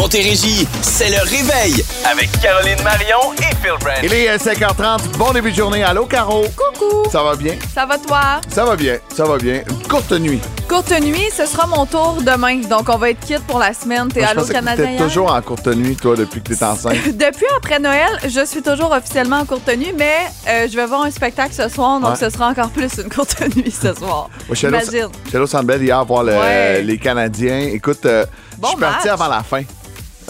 Montérégie, c'est le réveil avec Caroline Marion et Phil Branch. Il est euh, 5h30. Bon début de journée. Allô, Caro? Coucou! Ça va bien? Ça va toi? Ça va bien. Ça va bien. Une courte nuit. Courte nuit, ce sera mon tour demain. Donc, on va être quitte pour la semaine. T'es allô Canadien? hier? toujours en courte nuit, toi, depuis que t'es enceinte. Depuis après Noël, je suis toujours officiellement en courte nuit, mais euh, je vais voir un spectacle ce soir, donc Ouais. ce sera encore plus une courte nuit ce soir. Au- Imagine. allé au hier voir le- Ouais. les Canadiens. Écoute, euh, Bon je suis parti avant la fin.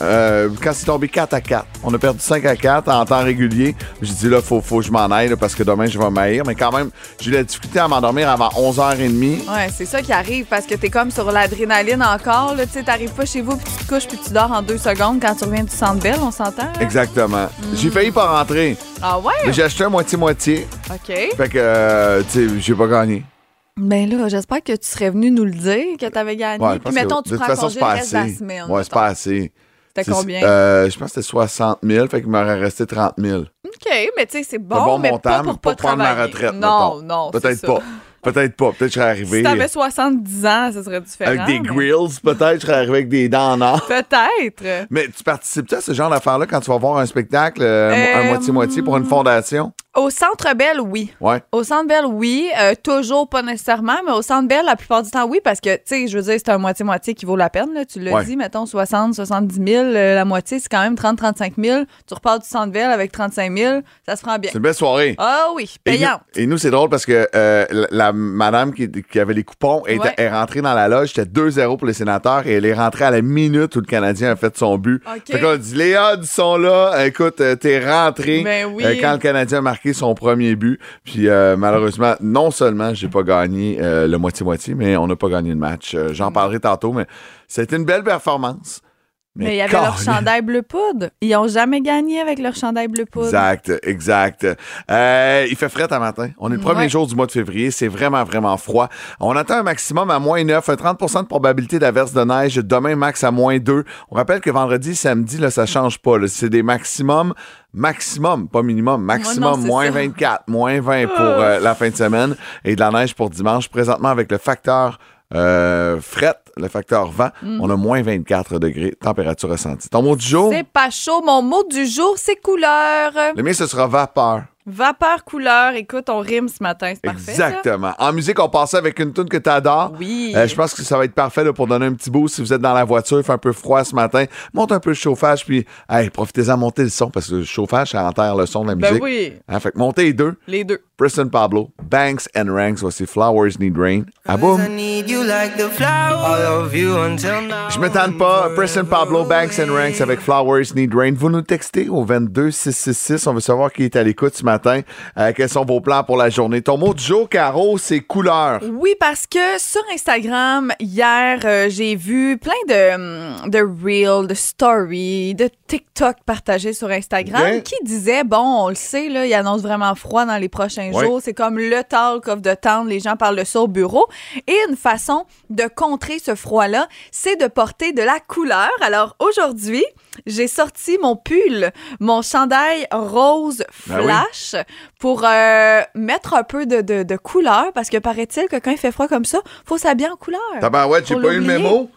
Euh, quand c'est tombé 4 à 4. On a perdu 5 à 4 en temps régulier. J'ai dit là, faut, faut que je m'en aille là, parce que demain, je vais m'haïr. Mais quand même, j'ai eu la difficulté à m'endormir avant 11h30. Ouais, c'est ça qui arrive parce que t'es comme sur l'adrénaline encore. là. Tu sais, t'arrives pas chez vous, puis tu te couches, puis tu dors en deux secondes quand tu reviens du centre belle, on s'entend? Exactement. J'ai failli pas rentrer. Ah Mais ouais? j'ai acheté un moitié-moitié. OK. Fait que, euh, tu sais, j'ai pas gagné. Ben là, j'espère que tu serais venu nous le dire, que t'avais gagné. Ouais, puis mettons, que tu de toute prends façon, congé c'est le reste de la semaine. Ouais, c'est pas assez. C'était C'est- combien? Euh, je pense que c'était 60 000, fait qu'il m'aurait resté 30 000. OK, mais tu sais, c'est bon, un bon mais montant, pas pour pas pas prendre ma retraite. Non, mettons. non, Peut-être pas. Peut-être pas. Peut-être que je serais arrivé Si t'avais 70 ans, ça serait différent. avec des mais- grills, peut-être, je serais arrivé avec des dents en or. Peut-être. Mais tu participes à ce genre d'affaires-là quand tu vas voir un spectacle, euh, un Euh, moitié-moitié pour une fondation? Au Centre Bell, oui. Ouais. Au Centre Bell, oui. Euh, toujours pas nécessairement, mais au Centre Bell, la plupart du temps, oui, parce que, tu sais, je veux dire, c'est un moitié-moitié qui vaut la peine. Là. Tu l'as Ouais. dit, mettons, 60, 70 000. euh, la moitié, c'est quand même 30, 35 000. Tu repars du Centre Bell avec 35 000. Ça se prend bien. C'est une belle soirée. Ah oui, payante. et nous, c'est drôle parce que euh, la, la madame qui, qui avait les coupons est, Ouais. est rentrée dans la loge. C'était 2-0 pour les sénateurs et elle est rentrée à la minute où le Canadien a fait son but. OK. Fait qu'on a dit, Léa, du son là, écoute, euh, t'es rentré Ben oui. quand le Canadien a marqué son premier but. Puis euh, malheureusement, non seulement j'ai pas gagné euh, le moitié-moitié, mais on n'a pas gagné le match. Euh, J'en parlerai tantôt, mais c'était une belle performance. Mais il y avait leur chandail bleu poudre. Ils ont jamais gagné avec leur chandail bleu poudre. Exact, exact. Euh, il fait frais à matin. On est le premier Ouais. jour du mois de février. C'est vraiment, vraiment froid. On attend un maximum à moins 9, un 30% de probabilité d'averse de neige. Demain, max à moins 2. On rappelle que vendredi, samedi, là, ça change pas. C'est des maximums, maximum, pas minimum, maximum, non, moins ça. 24, moins 20 pour euh, la fin de semaine et de la neige pour dimanche. Présentement, avec le facteur euh, fret, le facteur vent, Mm. on a moins 24 degrés, température ressentie. Ton mot du jour? C'est pas chaud. Mon mot du jour, c'est couleur. Le mien, ce sera vapeur. Vapeur couleur. Écoute, on rime ce matin. C'est parfait. ça? Exactement. En musique, on passait avec une tune que tu adores. Oui. je pense que ça va être parfait là, pour donner un petit boost si vous êtes dans la voiture, il fait un peu froid ce matin. Monte un peu le chauffage, puis hey, profitez-en, montez le son, parce que le chauffage, ça enterre le son de la Ben musique. oui, Hein, fait que montez les deux. les deux. Preston Pablo, Banks and Ranks, voici Flowers Need Rain. Ah boum! I need you like the flower. I love you until now. Je me tente pas. Preston Pablo, Banks and Ranks avec Flowers Need Rain. Vous nous textez au 22 666. On veut savoir qui est à l'écoute ce matin. Euh, quels sont vos plans pour la journée? Ton mot du jour, Caro, c'est couleur. Oui, parce que sur Instagram, hier, euh, j'ai vu plein de, de reels, de stories, de TikTok partagés sur Instagram Bien. qui disaient, bon, on le sait, là, il annonce vraiment froid dans les prochains Jours. C'est comme le talk of the town. Les gens parlent de ça au bureau. Et une façon de contrer ce froid-là, c'est de porter de la couleur. Alors aujourd'hui, j'ai sorti mon pull, mon chandail rose Ben oui. flash pour euh, mettre un peu de, de, de couleur parce que paraît-il que quand il fait froid comme ça, faut s'habiller en couleur. Tabarouette, j'ai Faut pas eu le mémo.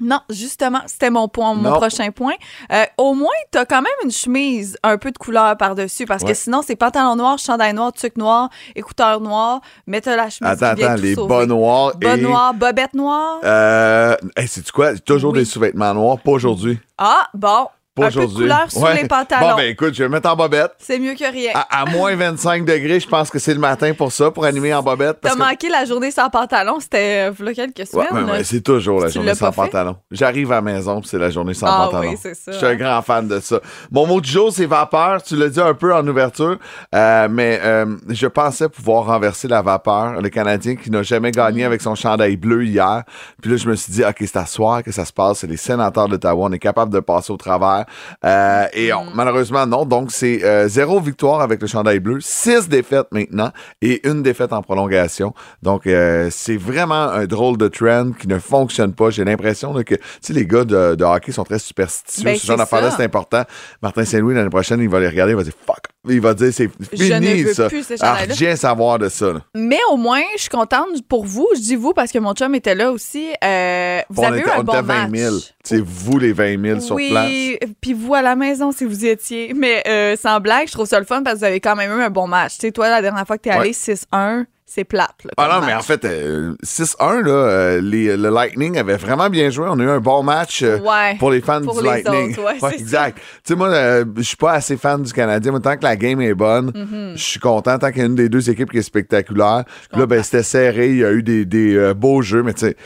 Non, justement, c'était mon point, mon Non. prochain point. Euh, au moins, t'as quand même une chemise un peu de couleur par-dessus parce Ouais. que sinon, c'est pantalon noir, chandail noir, tuc noir, écouteurs noirs, mais t'as la chemise Attends, qui vient attends, les bas noirs Bas et... noirs, bobette noire. Euh, hey, c'est quoi? Toujours Oui. des sous-vêtements noirs, pas aujourd'hui. Ah, bon, Pas un peu de couleur sur les pantalons. Bon, ben écoute, je vais me mettre en bobette. C'est mieux que rien. À, à moins 25 degrés, je pense que c'est le matin pour ça, pour animer en bobette. T'as que- manqué la journée sans pantalon, c'était euh, quelques semaines. ouais, c'est toujours la journée sans pantalon. J'arrive à la maison, c'est la journée sans Ah pantalon. oui, c'est ça, Je suis un hein. grand fan de ça. Mon mot du jour, c'est vapeur. Tu l'as dit un peu en ouverture, euh, mais euh, je pensais pouvoir renverser la vapeur. Le Canadien qui n'a jamais Mm. gagné avec son chandail bleu hier. Puis là, je me suis dit, OK, c'est à soir que ça se passe. C'est les sénateurs d'Ottawa. On est capable de passer au travers. Euh, et Mm. on- malheureusement, non. Donc, c'est euh, zéro victoire avec le chandail bleu, six défaites maintenant et une défaite en prolongation. Donc, euh, c'est vraiment un drôle de trend qui ne fonctionne pas. J'ai l'impression que, tu sais, les gars de, de hockey sont très superstitieux. Ben, Ce genre d'affaires-là, c'est important. Martin Saint-Louis, l'année prochaine, il va les regarder, il va dire fuck il va dire c'est Je ne fini veux ça. plus ces Alors, chandails-là. rien savoir de ça. là. Mais au moins, je suis contente pour vous. Je dis vous parce que mon chum était là aussi. Euh, vous on avez était, eu un on bon était 20 000. match. C'est vous les 20 000 sur place. oui, puis vous à la maison si vous y étiez. Mais euh, sans blague, je trouve ça le fun parce que vous avez quand même eu un bon match. Tu sais, toi, la dernière fois que t'es Ouais. allé 6-1, c'est plate. là, Ah non, mais en fait, euh, 6-1, là, euh, les- le Lightning avait vraiment bien joué. On a eu un bon match euh, Ouais, pour les fans pour du les Lightning. autres, ouais, exact. Tu sais, moi, euh, je suis pas assez fan du Canadien, mais tant que la game est bonne, Mm-hmm. je suis content. Tant qu'il y a une des deux équipes qui est spectaculaire. Là, ben, c'était serré. Il y a eu des, des, euh, beaux jeux, mais tu sais,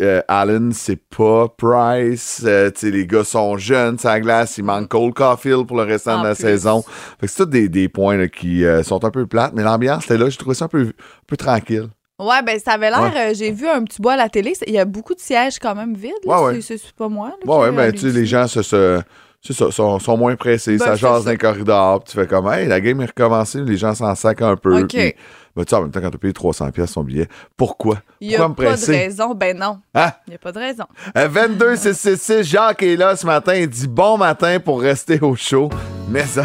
euh, Allen, c'est pas Price. Euh, les gars sont jeunes, ça glace. Il manque Cole Caulfield pour le restant En de la plus. saison. Fait que c'est tous des, des points là, qui euh, sont un peu plates, mais l'ambiance était là. J'ai trouvé ça un peu, un peu tranquille. Ouais, ben ça avait l'air. Ouais. euh, J'ai vu un petit bois à la télé. Il y a beaucoup de sièges quand même vides. là. Ouais, ouais. C'est- C'est pas moi. là, Ouais, ben, tu sais, les gens se, se- c'est ça, sont, sont moins pressés, Ben, ça jase dans les corridors, tu fais comme, hey, la game est recommencée, les gens s'en sacent un peu. Puis- tu sais, en même temps, quand tu payé 300$ piastres son billet, pourquoi? Il n'y a me pas de raison. Ben non. Hein? Il n'y a pas de raison. Euh, 22 666 Jacques est là ce matin, il dit bon matin pour rester au chaud. Mais ça,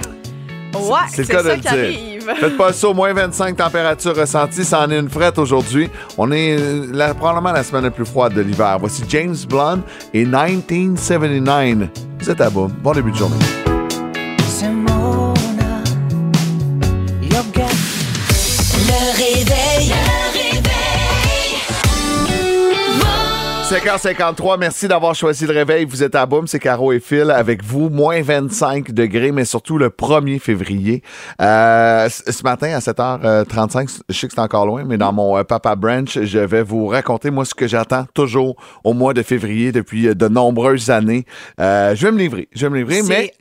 Ouais, c'est de ça le qui dire. arrive. faites pas ça, au moins 25 températures ressenties, ça en est une frette aujourd'hui. On est euh, la- probablement la semaine la plus froide de l'hiver. Voici James Blunt et 1979. Vous êtes à boum. Bon début de journée. 5h53, merci d'avoir choisi le réveil. Vous êtes à Boum, c'est Caro et Phil avec vous. Moins 25 degrés, mais surtout le 1er février. Euh, ce matin, à 7h35, je sais que c'est encore loin, mais dans mon euh, Papa Branch, je vais vous raconter, moi, ce que j'attends toujours au mois de février depuis euh, de nombreuses années. Euh, je vais me livrer, je vais me livrer, mais...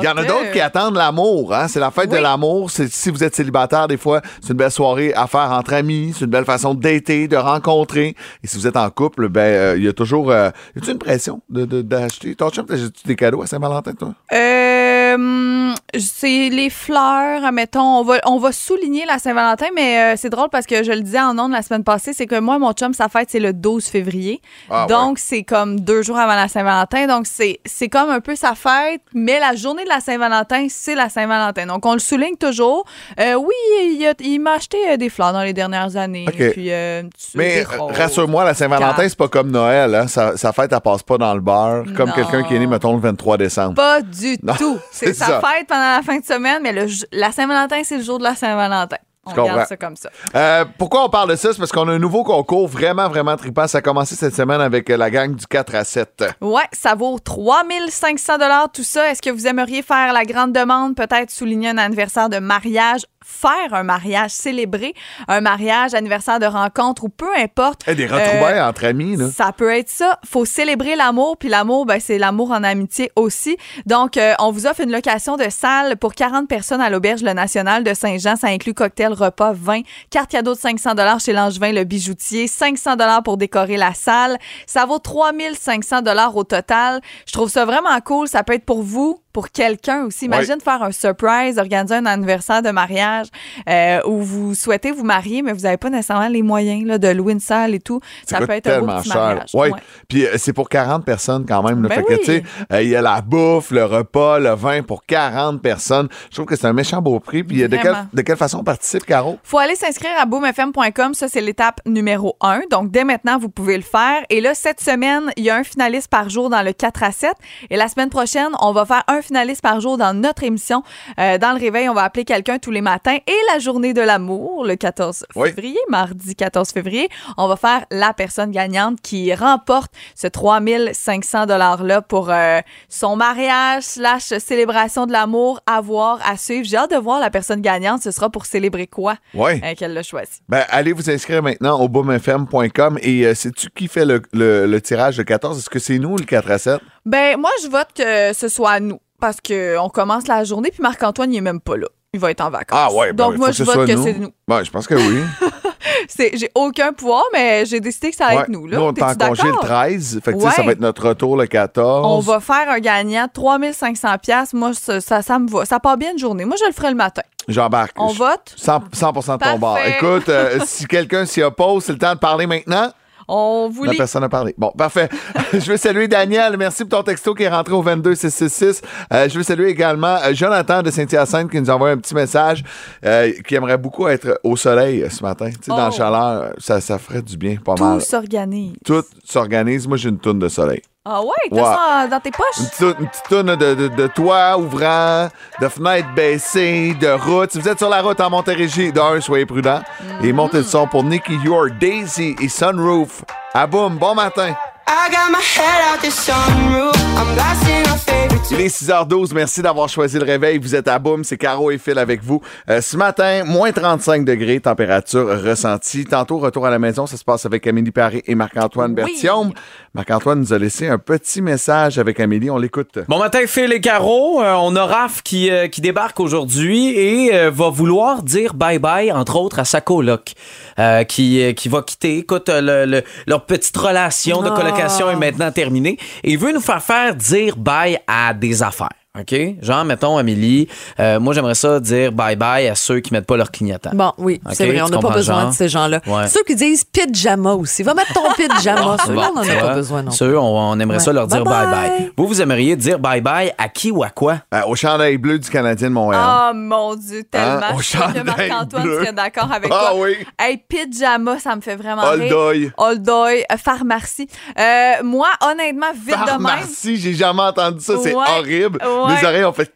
Il y en a d'autres qui attendent l'amour. Hein? C'est la fête de l'amour. Si vous êtes célibataire, des fois, c'est une belle soirée à faire entre amis. C'est une belle façon de dater, de rencontrer. Et si vous êtes en couple, ben euh, il y a toujours... Euh, y a-tu une pression de- de- d'acheter? Ton chum, t'achètes-tu des cadeaux à Saint-Valentin, toi? Euh, hum, c'est les fleurs, admettons. On va, on va souligner la Saint-Valentin, mais euh, c'est drôle parce que je le disais en ondes la semaine passée, c'est que moi, mon chum, sa fête, c'est le 12 février. Ah, donc, c'est comme deux jours avant la Saint-Valentin. Donc, c'est comme un peu sa fête, mais la journée de la Saint-Valentin, c'est la Saint-Valentin. Donc, on le souligne toujours. Euh, oui, il, m'a acheté euh, des fleurs dans les dernières années. OK. Puis, euh, un petit- Mais rassure-moi, la Saint-Valentin, c'est pas comme Noël. Hein? Sa, sa fête, elle passe pas dans le beurre. Comme quelqu'un qui est né, mettons, le 23 décembre. Pas du Non, tout. c'est sa ça. fête pendant la fin de semaine, mais le, la Saint-Valentin, c'est le jour de la Saint-Valentin. On regarde ça comme ça. Euh, pourquoi on parle de ça? C'est parce qu'on a un nouveau concours vraiment, vraiment trippant. Ça a commencé cette semaine avec euh, la gang du 4 à 7. Ouais, ça vaut 3500 dollars tout ça. Est-ce que vous aimeriez faire la grande demande, peut-être souligner un anniversaire de mariage, faire un mariage, célébrer un mariage, anniversaire de rencontre ou peu importe. Et des retrouvailles Euh, entre amis, là. Ça peut être ça. Faut célébrer l'amour, puis l'amour, ben, c'est l'amour en amitié aussi. Donc, euh, on vous offre une location de salle pour 40 personnes à l'Auberge Le National de Saint-Jean. Ça inclut cocktail, repas, vin, carte cadeau de 500 dollars chez Langevin Le Bijoutier, 500 dollars pour décorer la salle. Ça vaut 3500 dollars au total. Je trouve ça vraiment cool. Ça peut être pour vous, pour quelqu'un aussi. Imagine faire un surprise, organiser un anniversaire de mariage euh, où vous souhaitez vous marier, mais vous n'avez pas nécessairement les moyens là, de louer une salle et tout. Ça coûte peut être un beau tellement petit cher. Ouais. Ouais. Puis euh, c'est pour 40 personnes quand même. là. Ben fait que, oui. tu sais, euh, il y a la bouffe, le repas, le vin pour 40 personnes. Je trouve que c'est un méchant beau prix. Puis de quelle, Vraiment. de quelle façon on participe, Caro? faut aller s'inscrire à boomfm.com. Ça, c'est l'étape numéro 1. Donc, dès maintenant, vous pouvez le faire. Et là, cette semaine, il y a un finaliste par jour dans le 4 à 7. Et la semaine prochaine, on va faire un finaliste par jour dans notre émission. Euh, dans le réveil, on va appeler quelqu'un tous les matins. Et la journée de l'amour, le 14 Oui. février, mardi 14 février, on va faire la personne gagnante qui remporte ce 3500 $-là pour euh, son mariage slash célébration de l'amour à voir, à suivre. J'ai hâte de voir la personne gagnante. Ce sera pour célébrer quoi euh, qu'elle l'a choisi. Ben, allez vous inscrire maintenant au boomfm.com. Et sais-tu qui fait le, le- le tirage de 14? Est-ce que c'est nous, le 4 à 7? Ben, moi, je vote que ce soit nous. Parce qu'on commence la journée, puis Marc-Antoine, il est même pas là. Il va être en vacances. Ah ouais, ben Donc, oui, moi, je vote que c'est nous. Ouais, je pense que oui. J'ai aucun pouvoir, mais j'ai décidé que ça allait Ouais. être nous. Là. Nous, on est en congé le d'accord? 13. Fait que, tu sais, ça Ouais. va être notre retour le 14. On va faire un gagnant, 3500 pièces. Moi, ça, ça, ça me va. Ça part bien une journée. Moi, je le ferai le matin. J'embarque. On vote? 100, 100% de ton bord. Écoute, euh, si quelqu'un s'y oppose, c'est le temps de parler maintenant. On vous La personne a parlé. Bon, parfait. je veux saluer Daniel. Merci pour ton texto qui est rentré au 22666. Euh, je veux saluer également euh, Jonathan de Saint-Hyacinthe qui nous envoie un petit message euh, qui aimerait beaucoup être au soleil ce matin. Tu sais, dans la Oh. chaleur, ça, ça ferait du bien, pas Tout mal. s'organise. Tout s'organise. Moi, j'ai une tourne de soleil. Ah ouais, t'as Ouais. ça dans tes poches? une petite tourne de, de, de toit ouvrant, de fenêtres baissées, de route. Si vous êtes sur la route en Montérégie, d'un, soyez prudents. Et montez le son pour Nicky Yor, Daisy et Sunroof. À boum, bon matin. I got my head out the sunroof. I'm blasting our favorite Il est 6h12. Merci d'avoir choisi le réveil. Vous êtes à Boum. C'est Caro et Phil avec vous. Euh, ce matin, moins 35 degrés, température ressentie. Tantôt, retour à la maison. Ça se passe avec Amélie Paré et Marc-Antoine Oui. Bertium. Marc-Antoine nous a laissé un petit message avec Amélie. On l'écoute. Bon matin, Phil et Caro. Euh, on a Raph qui, euh, qui débarque aujourd'hui et euh, va vouloir dire bye-bye, entre autres, à sa coloc, euh, qui, euh, qui va quitter. Écoute, euh, le- le- leur petite relation de colocation est maintenant terminée et il veut nous faire faire dire bye à des affaires. OK? Genre, mettons, Amélie, euh, moi, j'aimerais ça dire bye-bye à ceux qui mettent pas leur clignotant. Bon, oui, c'est vrai, on n'a pas besoin genre? de ces gens-là. Ouais. Ceux qui disent pyjama aussi. Va mettre ton pyjama. Ceux-là, on n'en a pas besoin non plus. Ceux, on, on aimerait ça leur dire Bye-bye. Vous, vous aimeriez dire bye-bye à qui ou à quoi? Euh, au chandail bleu du Canadien de Montréal. Oh mon Dieu, tellement. Hein? Au Je suis sûre que Marc-Antoine serait d'accord avec Ah toi. oui. Hey, pyjama, ça me fait vraiment Old rire. Doy. Old Doy, euh, pharmacie. Euh, moi, honnêtement, vite de même. Pharmacie, j'ai jamais entendu ça. C'est Ouais. horrible. Ouais. Mes oreilles ont fait.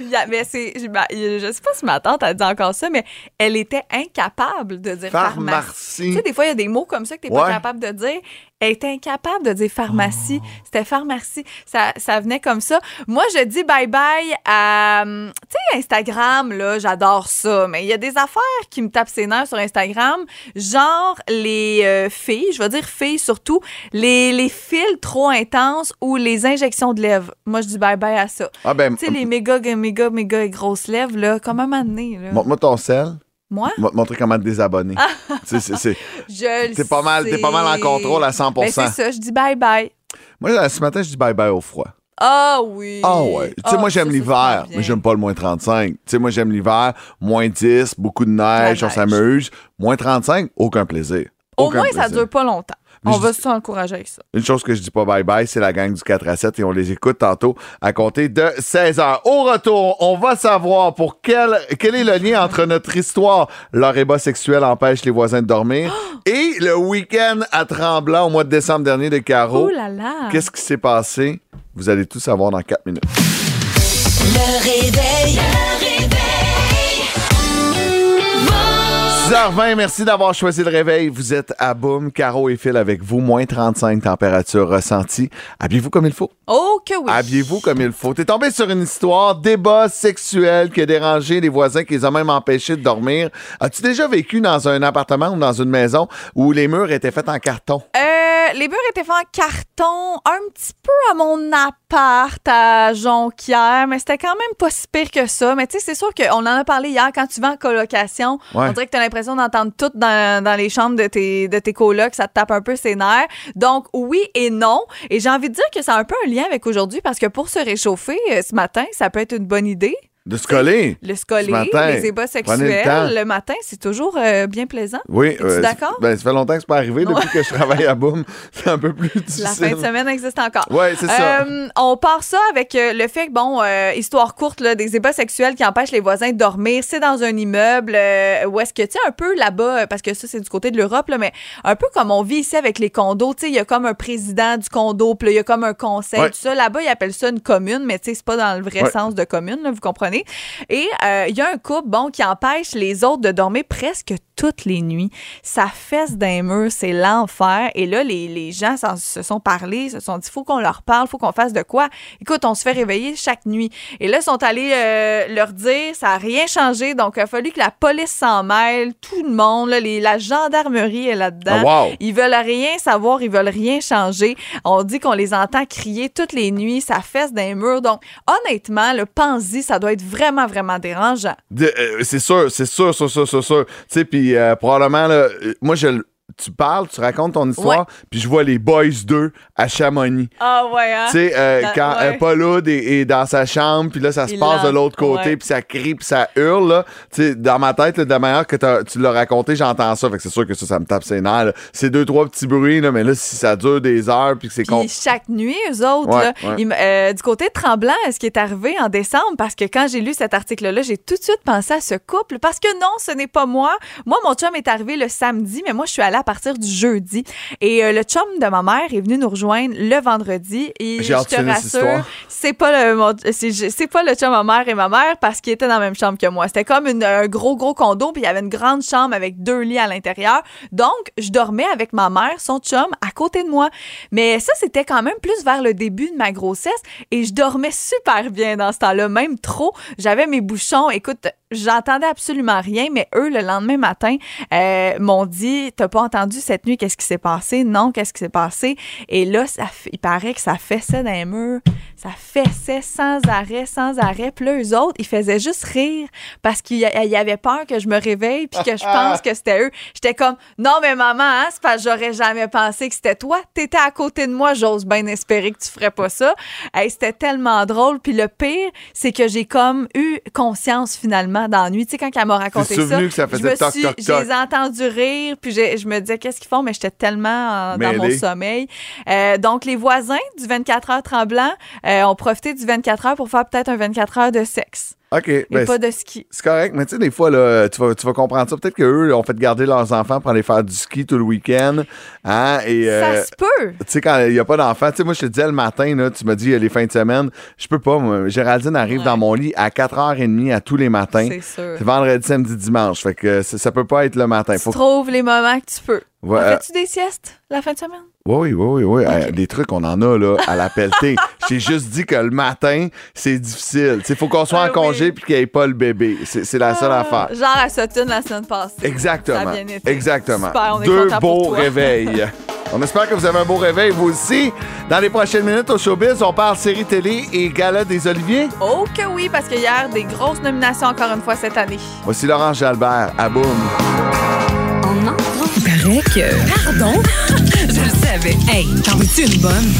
Il y a- mais c'est, je, ben, je sais pas si ma tante a dit encore ça, mais elle était incapable de dire pharmacie. Pharmacie. Tu sais, des fois, il y a des mots comme ça que tu n'es pas Ouais. capable de dire. Elle était incapable de dire pharmacie. Oh. C'était pharmacie. Ça, ça venait comme ça. Moi, je dis bye-bye à... hum, Tu sais, Instagram, là, j'adore ça. Mais il y a des affaires qui me tapent ses nerfs sur Instagram. Genre les euh, filles, je vais dire filles surtout, les, les fils trop intenses ou les injections de lèvres. Moi, je dis bye-bye à ça. Ah ben, Tu sais, les méga, méga, méga grosses lèvres, là, comment m'amener, là? montre-moi ton sel. Moi? Te montrer comment te désabonner. Sais, c'est- c'est- Je le T'es pas mal, t'es pas mal en contrôle à 100% Ben, c'est ça, je dis bye-bye. Moi, là, ce matin, je dis bye-bye au froid. Ah oui. Ah ouais. Tu sais, Ah, moi, j'aime ça, ça, l'hiver, ça, mais j'aime pas le moins 35. Tu sais, moi, j'aime l'hiver, moins 10, beaucoup de neige, La on s'amuse. Moins 35, aucun plaisir. Au moins, ça plaisir. dure pas longtemps. On je va dis- s'encourager avec ça. Une chose que je dis pas bye-bye, c'est la gang du 4 à 7 et on les écoute tantôt à compter de 16 heures. Au retour, on va savoir pour quel, quel est le lien entre notre histoire, leur ébat sexuel empêche les voisins de dormir, et le week-end à Tremblant au mois de décembre dernier de Caro. Oh là là. Qu'est-ce qui s'est passé? Vous allez tout savoir dans 4 minutes. Le réveil. Le réveil. 6h20, merci d'avoir choisi le réveil. Vous êtes à Boum, Caro et Phil avec vous, moins 35 température ressentie. Habillez-vous comme il faut. Oh que oui. Habillez-vous comme il faut. T'es tombé sur une histoire, débat sexuel qui a dérangé les voisins, qui les a même empêchés de dormir. As-tu déjà vécu dans un appartement ou dans une maison où les murs étaient faits en carton? Euh, les murs étaient faits en carton, un petit peu à mon appart à Jonquière, mais c'était quand même pas si pire que ça. Mais tu sais, c'est sûr qu'on en a parlé hier, quand tu vas en colocation, Ouais. on dirait que tu as l'impression d'entendre tout dans, dans les chambres de tes, de tes colocs, ça te tape un peu ses nerfs. Donc, oui et non. Et j'ai envie de dire que ça a un peu un lien avec aujourd'hui, parce que pour se réchauffer euh, ce matin, ça peut être une bonne idée. De se coller? Le matin, les ébats le sexuels, le, matin, c'est toujours euh, bien plaisant. Oui. Euh, d'accord? Ben, ça fait longtemps que c'est pas arrivé. Depuis que je travaille à Boum, c'est un peu plus difficile. La fin de semaine existe encore. Ouais, c'est ça. Euh, on part ça avec euh, le fait que, bon, histoire courte, là, des ébats sexuels qui empêchent les voisins de dormir. C'est dans un immeuble où est-ce que, tu sais, un peu là-bas, parce que ça, c'est du côté de l'Europe, là, mais un peu comme on vit ici avec les condos. Tu sais, il y a comme un président du condo, puis il y a comme un conseil, Ouais. tout ça. Là-bas, ils appellent ça une commune, mais tu sais, c'est pas dans le vrai Ouais. sens de commune, là, vous comprenez? Et euh, il y a un couple, bon, qui empêche les autres de dormir presque toutes les nuits. Ça fesse d'un mur, c'est l'enfer. Et là, les, les gens se sont parlé, se sont dit, faut qu'on leur parle, faut qu'on fasse de quoi. Écoute, on se fait réveiller chaque nuit. Et là, ils sont allés euh, leur dire, ça n'a rien changé. Donc, il a fallu que la police s'en mêle, tout le monde, là, les- la gendarmerie est là-dedans. Ah, wow. Ils veulent rien savoir, ils veulent rien changer. On dit qu'on les entend crier toutes les nuits, ça fesse d'un mur. Donc, honnêtement, le pense-y, ça doit être vraiment, vraiment dérangeant. Euh, c'est sûr, c'est sûr, sûr, sûr, sûr, sûr. Tu sais, puis euh, probablement, là, euh, moi, je, tu parles, tu racontes ton histoire, puis je vois les Boys 2 à Chamonix. Ah ouais, hein? Tu sais, euh, quand ouais. euh, Paul Hood est, est dans sa chambre, puis là, ça se Il passe de l'autre côté, puis ça crie, puis ça hurle, là. Tu sais, dans ma tête, là, de la manière que tu l'as raconté, j'entends ça. Fait que c'est sûr que ça, ça me tape ses nerfs. C'est deux, trois petits bruits, là, mais là, si ça dure des heures, puis que c'est con... Chaque nuit, eux autres, Ouais, là, ouais. ils m- euh, du côté de Tremblant, ce qui est arrivé en décembre, parce que quand j'ai lu cet article-là, j'ai tout de suite pensé à ce couple, parce que non, ce n'est pas moi. Moi, mon chum est arrivé le samedi, mais moi, je suis allée à partir du jeudi. Et euh, le chum de ma mère est venu nous rejoindre le vendredi. Et je te de rassure, c'est pas le mon- pas le chum à ma mère et ma mère parce qu'ils étaient dans la même chambre que moi. C'était comme une- un gros gros condo puis il y avait une grande chambre avec deux lits à l'intérieur. Donc je dormais avec ma mère, son chum à côté de moi. Mais ça c'était quand même plus vers le début de ma grossesse et je dormais super bien dans ce temps-là, même trop. J'avais mes bouchons. Écoute, j'entendais absolument rien, mais eux le lendemain matin euh, m'ont dit t'as pas entendu cette nuit qu'est-ce qui s'est passé? Non, qu'est-ce qui s'est passé? Et là, il paraît que ça fessait dans les murs, ça fessait sans arrêt, sans arrêt. Puis là, eux autres, ils faisaient juste rire parce qu'ils y- avaient peur que je me réveille puis que je pense que c'était eux. J'étais comme non mais maman, hein, c'est parce que j'aurais jamais pensé que c'était toi. T'étais à côté de moi, j'ose bien espérer que tu ferais pas ça. Hey, c'était tellement drôle. Puis le pire, c'est que j'ai comme eu conscience finalement dans la nuit. Tu sais, quand elle m'a raconté ça, que ça je faisait me toc, suis- toc, je toc. les ai entendus rire, puis je me disais qu'est-ce qu'ils font, mais j'étais tellement euh, dans mon sommeil. Euh, donc, les voisins du 24 heures tremblant euh, ont profité du 24 heures pour faire peut-être un 24 heures de sexe OK, et ben, pas de ski. c'est correct, mais tu sais, des fois, là, tu, vas, tu vas comprendre ça. Peut-être qu'eux ont fait garder leurs enfants pour aller faire du ski tout le week-end. Hein, et, euh, Ça se peut. tu sais, quand il n'y a pas d'enfants, tu sais, moi, je te disais le matin, là, tu m'as dit euh, les fins de semaine, je peux pas, moi. Géraldine arrive Ouais. dans mon lit à 4h30 à tous les matins. C'est sûr. C'est vendredi, samedi, dimanche. Fait que ça, ça peut pas être le matin. Tu Faut... trouves les moments que tu peux. Ouais, euh, Fais-tu des siestes la fin de semaine? Oui, oui, oui, oui. Euh, des trucs, on en a là, à la pelletée. J'ai juste dit que le matin, c'est difficile. Il faut qu'on soit Ah en congé oui. puis qu'il n'y ait pas le bébé. C'est c'est la seule Ah, affaire. Genre à Sutton la semaine passée. Ça Exactement. a bien été. Exactement. Super, on est Deux pour beaux toi. réveils. On espère que vous avez un beau réveil, vous aussi. Dans les prochaines minutes au Showbiz, on parle série télé et gala des Oliviers. Oh que oui, parce que hier, des grosses nominations encore une fois cette année. Voici Laurence Jalbert. À boum. Il paraît que. Pardon? Savais. Hey, t'en veux-tu une bonne?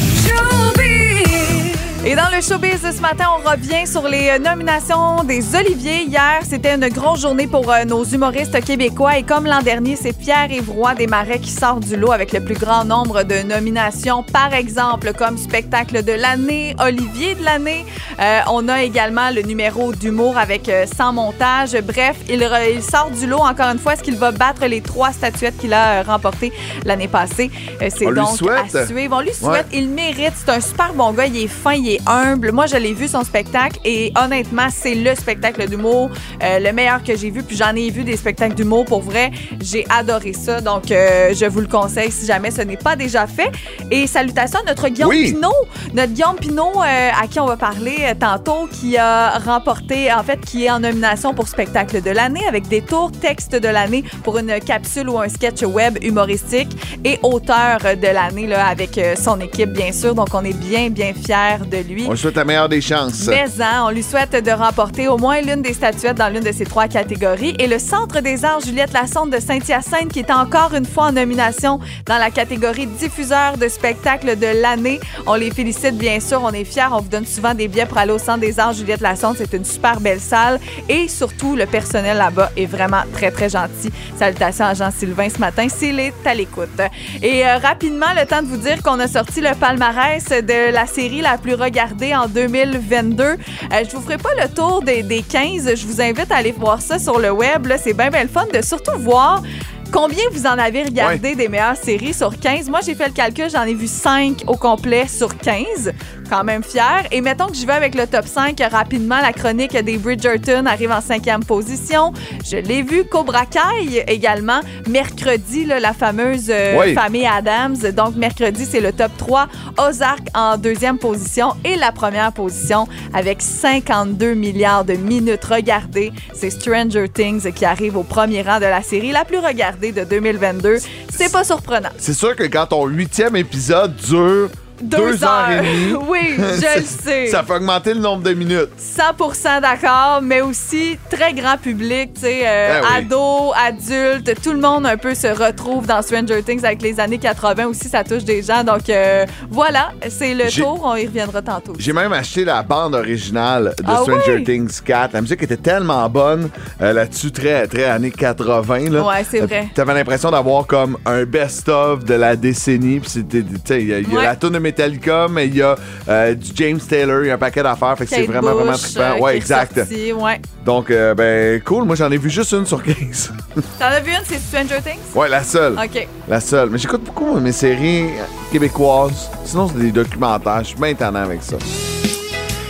Et dans le showbiz de ce matin, on revient sur les euh, nominations des Oliviers. Hier, c'était une grosse journée pour euh, nos humoristes québécois. Et comme l'an dernier, c'est Pierre Évroy des Marais qui sort du lot avec le plus grand nombre de nominations. Par exemple, comme spectacle de l'année, Olivier de l'année. Euh, on a également le numéro d'humour avec euh, sans montage. Bref, il, re- il sort du lot encore une fois. Est-ce qu'il va battre les trois statuettes qu'il a remportées l'année passée? C'est donc à suivre. On lui Ouais. souhaite. Il mérite. C'est un super bon gars. Il est fin, il est humble. Moi, je l'ai vu son spectacle et honnêtement, c'est le spectacle d'humour euh, le meilleur que j'ai vu. Puis j'en ai vu des spectacles d'humour pour vrai. J'ai adoré ça. Donc, euh, je vous le conseille si jamais ce n'est pas déjà fait. Et salutations à notre Guillaume Oui. Pinot. Notre Guillaume Pinot, euh, à qui on va parler euh, tantôt, qui a remporté, en fait, qui est en nomination pour spectacle de l'année avec des tours texte de l'année pour une capsule ou un sketch web humoristique et auteur de l'année là, avec son équipe, bien sûr. Donc, on est bien, bien fiers de lui. On lui souhaite la meilleure des chances. Mais hein, on lui souhaite de remporter au moins l'une des statuettes dans l'une de ces trois catégories. Et le Centre des arts Juliette Lassonde de Saint-Hyacinthe, qui est encore une fois en nomination dans la catégorie diffuseur de spectacle de l'année. On les félicite, bien sûr. On est fiers. On vous donne souvent des billets pour aller au Centre des arts Juliette Lassonde. C'est une super belle salle. Et surtout, le personnel là-bas est vraiment très, très gentil. Salutations à Jean-Sylvain ce matin, s'il est à l'écoute. Et euh, rapidement, le temps de vous dire qu'on a sorti le palmarès de la série la plus regardée en 2022. Euh, je vous ferai pas le tour des, des 15. Je vous invite à aller voir ça sur le web. C'est bien, bien le fun de surtout voir Combien vous en avez regardé des meilleures séries sur 15? Moi, j'ai fait le calcul, j'en ai vu 5 au complet sur 15. Quand même fier. Et mettons que je vais avec le top 5 rapidement. La chronique des Bridgerton arrive en cinquième position. Je l'ai vu. Cobra Kai également. Mercredi, là, la fameuse euh, famille Adams. Donc, mercredi, c'est le top 3. Ozark en deuxième position. Et la première position avec 52 milliards de minutes regardées. C'est Stranger Things qui arrive au premier rang de la série la plus regardée de 2022. C'est pas surprenant. C'est sûr que quand ton huitième épisode dure deux, Deux heures et demie. oui, je le sais. Ça fait augmenter le nombre de minutes. 100% d'accord, mais aussi très grand public, tu sais, euh, Ben oui. ados, adultes, tout le monde un peu se retrouve dans Stranger Things avec les années 80 aussi, ça touche des gens. Donc euh, voilà, c'est le tour, on y reviendra tantôt. J'ai même acheté la bande originale de Ah Stranger oui? Things 4. La musique était tellement bonne euh, là-dessus, très, très années 80. Là. Ouais, c'est Euh, vrai. T'avais l'impression d'avoir comme un best-of de la décennie. Puis c'était, tu sais, il y a, il y a Ouais. la tune Metallica, mais il y a euh, du James Taylor, il y a un paquet d'affaires. Fait que c'est vraiment, vraiment trippant. euh, Ouais, exact. ouais. Donc, euh, ben, cool. Moi, j'en ai vu juste une sur 15. T'en as vu une, c'est Stranger Things? ouais, la seule. OK. La seule. Mais j'écoute beaucoup mes séries québécoises. Sinon, c'est des documentaires. Je suis bien avec ça.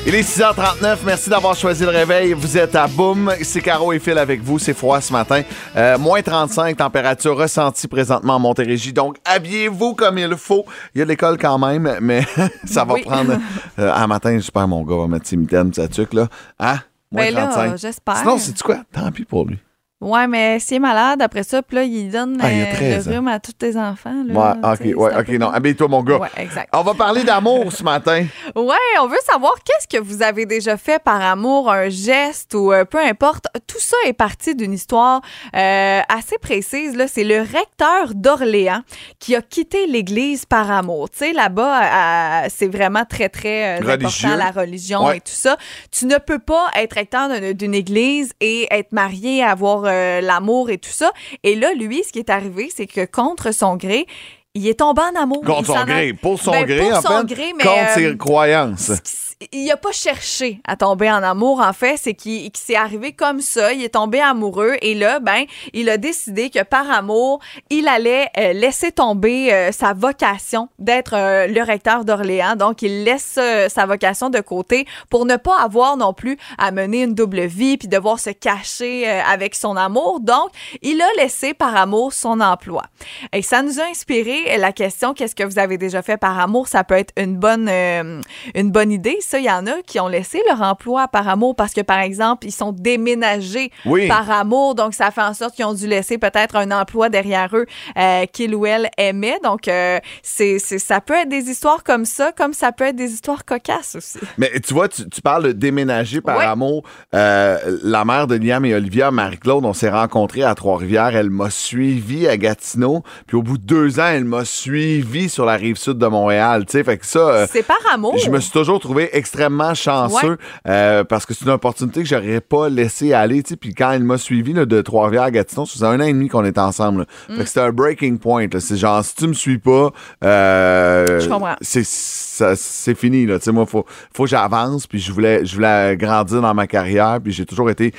Il est 6h39. Merci d'avoir choisi le réveil. Vous êtes à Boum. C'est Caro et Phil avec vous. C'est froid ce matin. Euh, moins 35, température ressentie présentement en Montérégie. Donc, habillez-vous comme il faut. Il y a de l'école quand même, mais ça va Oui. prendre. Euh, un matin, j'espère mon gars va mettre ses mitaines, sa tuque, là. Hein? Moins Ben là, 35. j'espère. Sinon, c'est quoi? Tant pis pour lui. Ouais, mais s'il est malade, après ça, puis là, il donne Ah, il a euh, 13 le rhume à tous tes enfants. Là, Ouais, ok, ouais, ok, peu- non. Habille-toi, mon gars. Ouais, exact. On va parler d'amour ce matin. Ouais, on veut savoir qu'est-ce que vous avez déjà fait par amour, un geste ou euh, peu importe. Tout ça est parti d'une histoire euh, assez précise. Là, c'est le recteur d'Orléans qui a quitté l'Église par amour. Tu sais, là-bas, euh, c'est vraiment très très important la religion Ouais. et tout ça. Tu ne peux pas être recteur d'une- d'une Église et être marié, avoir euh, l'amour et tout ça. Et là, lui, ce qui est arrivé, c'est que contre son gré, il est tombé en amour. Contre son gré. Pour son Ben, gré, pour en son fait. gré, mais, contre euh, ses croyances. Il a pas cherché à tomber en amour, en fait. C'est qu'il qu'il s'est arrivé comme ça. Il est tombé amoureux. Et là, ben, il a décidé que par amour, il allait euh, laisser tomber euh, sa vocation d'être euh, le recteur d'Orléans. Donc, il laisse sa vocation de côté pour ne pas avoir non plus à mener une double vie puis devoir se cacher avec son amour. Donc, il a laissé par amour son emploi. Et ça nous a inspiré la question qu'est-ce que vous avez déjà fait par amour? Ça peut être une bonne une bonne idée. Ça, il y en a qui ont laissé leur emploi par amour parce que par exemple, ils sont déménagés Oui. par amour. Donc ça fait en sorte qu'ils ont dû laisser peut-être un emploi derrière eux euh, qu'ils ou elles aimaient. Donc euh, c'est ça peut être des histoires comme ça, comme ça peut être des histoires cocasses aussi. Mais tu vois, tu, tu parles de déménager par amour. Euh, la mère de Liam et Olivia, Marie-Claude, on s'est rencontrés à Trois-Rivières. Elle m'a suivi à Gatineau. Puis au bout de deux ans, elle m'a suivi sur la rive sud de Montréal. Tu sais, fait que ça. euh, c'est par amour. Je me suis toujours trouvé extrêmement chanceux euh, parce que c'est une opportunité que j'aurais pas laissé aller. Puis quand il m'a suivi là, de Trois-Rivières à Gatineau, ça faisait un an et demi qu'on était ensemble. Mm. C'était un breaking point. C'est genre, si tu me suis pas, euh, c'est fini. Là. Moi, il faut, faut que j'avance. Puis je voulais, je voulais grandir dans ma carrière. Puis j'ai toujours été.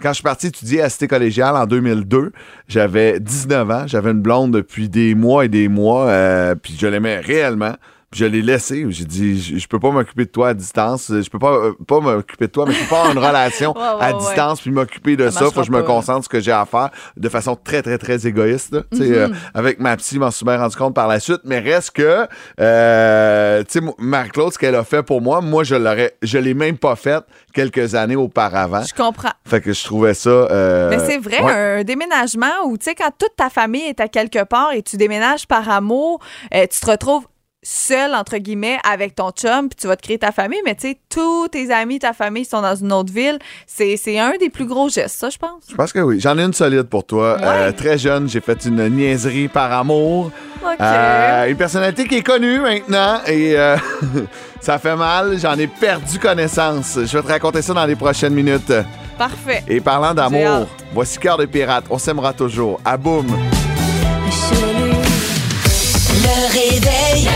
Quand je suis parti étudier à Cité collégiale en 2002, j'avais 19 ans. J'avais une blonde depuis des mois et des mois. euh, puis je l'aimais réellement. Puis je l'ai laissé. J'ai dit, je, je peux pas m'occuper de toi à distance. Je peux pas, euh, pas m'occuper de toi, mais je peux pas avoir une relation Ouais, ouais, à ouais. distance puis m'occuper de Ça ça. Faut que je me pas. concentre sur ce que j'ai à faire de façon très, très, très égoïste. là. Sais, euh, avec ma psy, je m'en suis bien rendu compte par la suite. Mais reste que, euh, tu sais, moi, Marie-Claude, ce qu'elle a fait pour moi, moi, je l'aurais, je l'ai même pas fait quelques années auparavant. Je comprends. Fait que je trouvais ça. euh, Mais c'est vrai, un déménagement où, tu sais, quand toute ta famille est à quelque part et tu déménages par amour, tu te retrouves seul, entre guillemets, avec ton chum, puis tu vas te créer ta famille, mais tu sais, tous tes amis, ta famille sont dans une autre ville. C'est c'est un des plus gros gestes, ça, je pense. Je pense que oui. J'en ai une solide pour toi. Ouais. Euh, très jeune, j'ai fait une niaiserie par amour. OK. Euh, une personnalité qui est connue maintenant et euh, ça fait mal. J'en ai perdu connaissance. Je vais te raconter ça dans les prochaines minutes. Parfait. Et parlant d'amour, voici Cœur de pirate. On s'aimera toujours. À boum. Le réveil.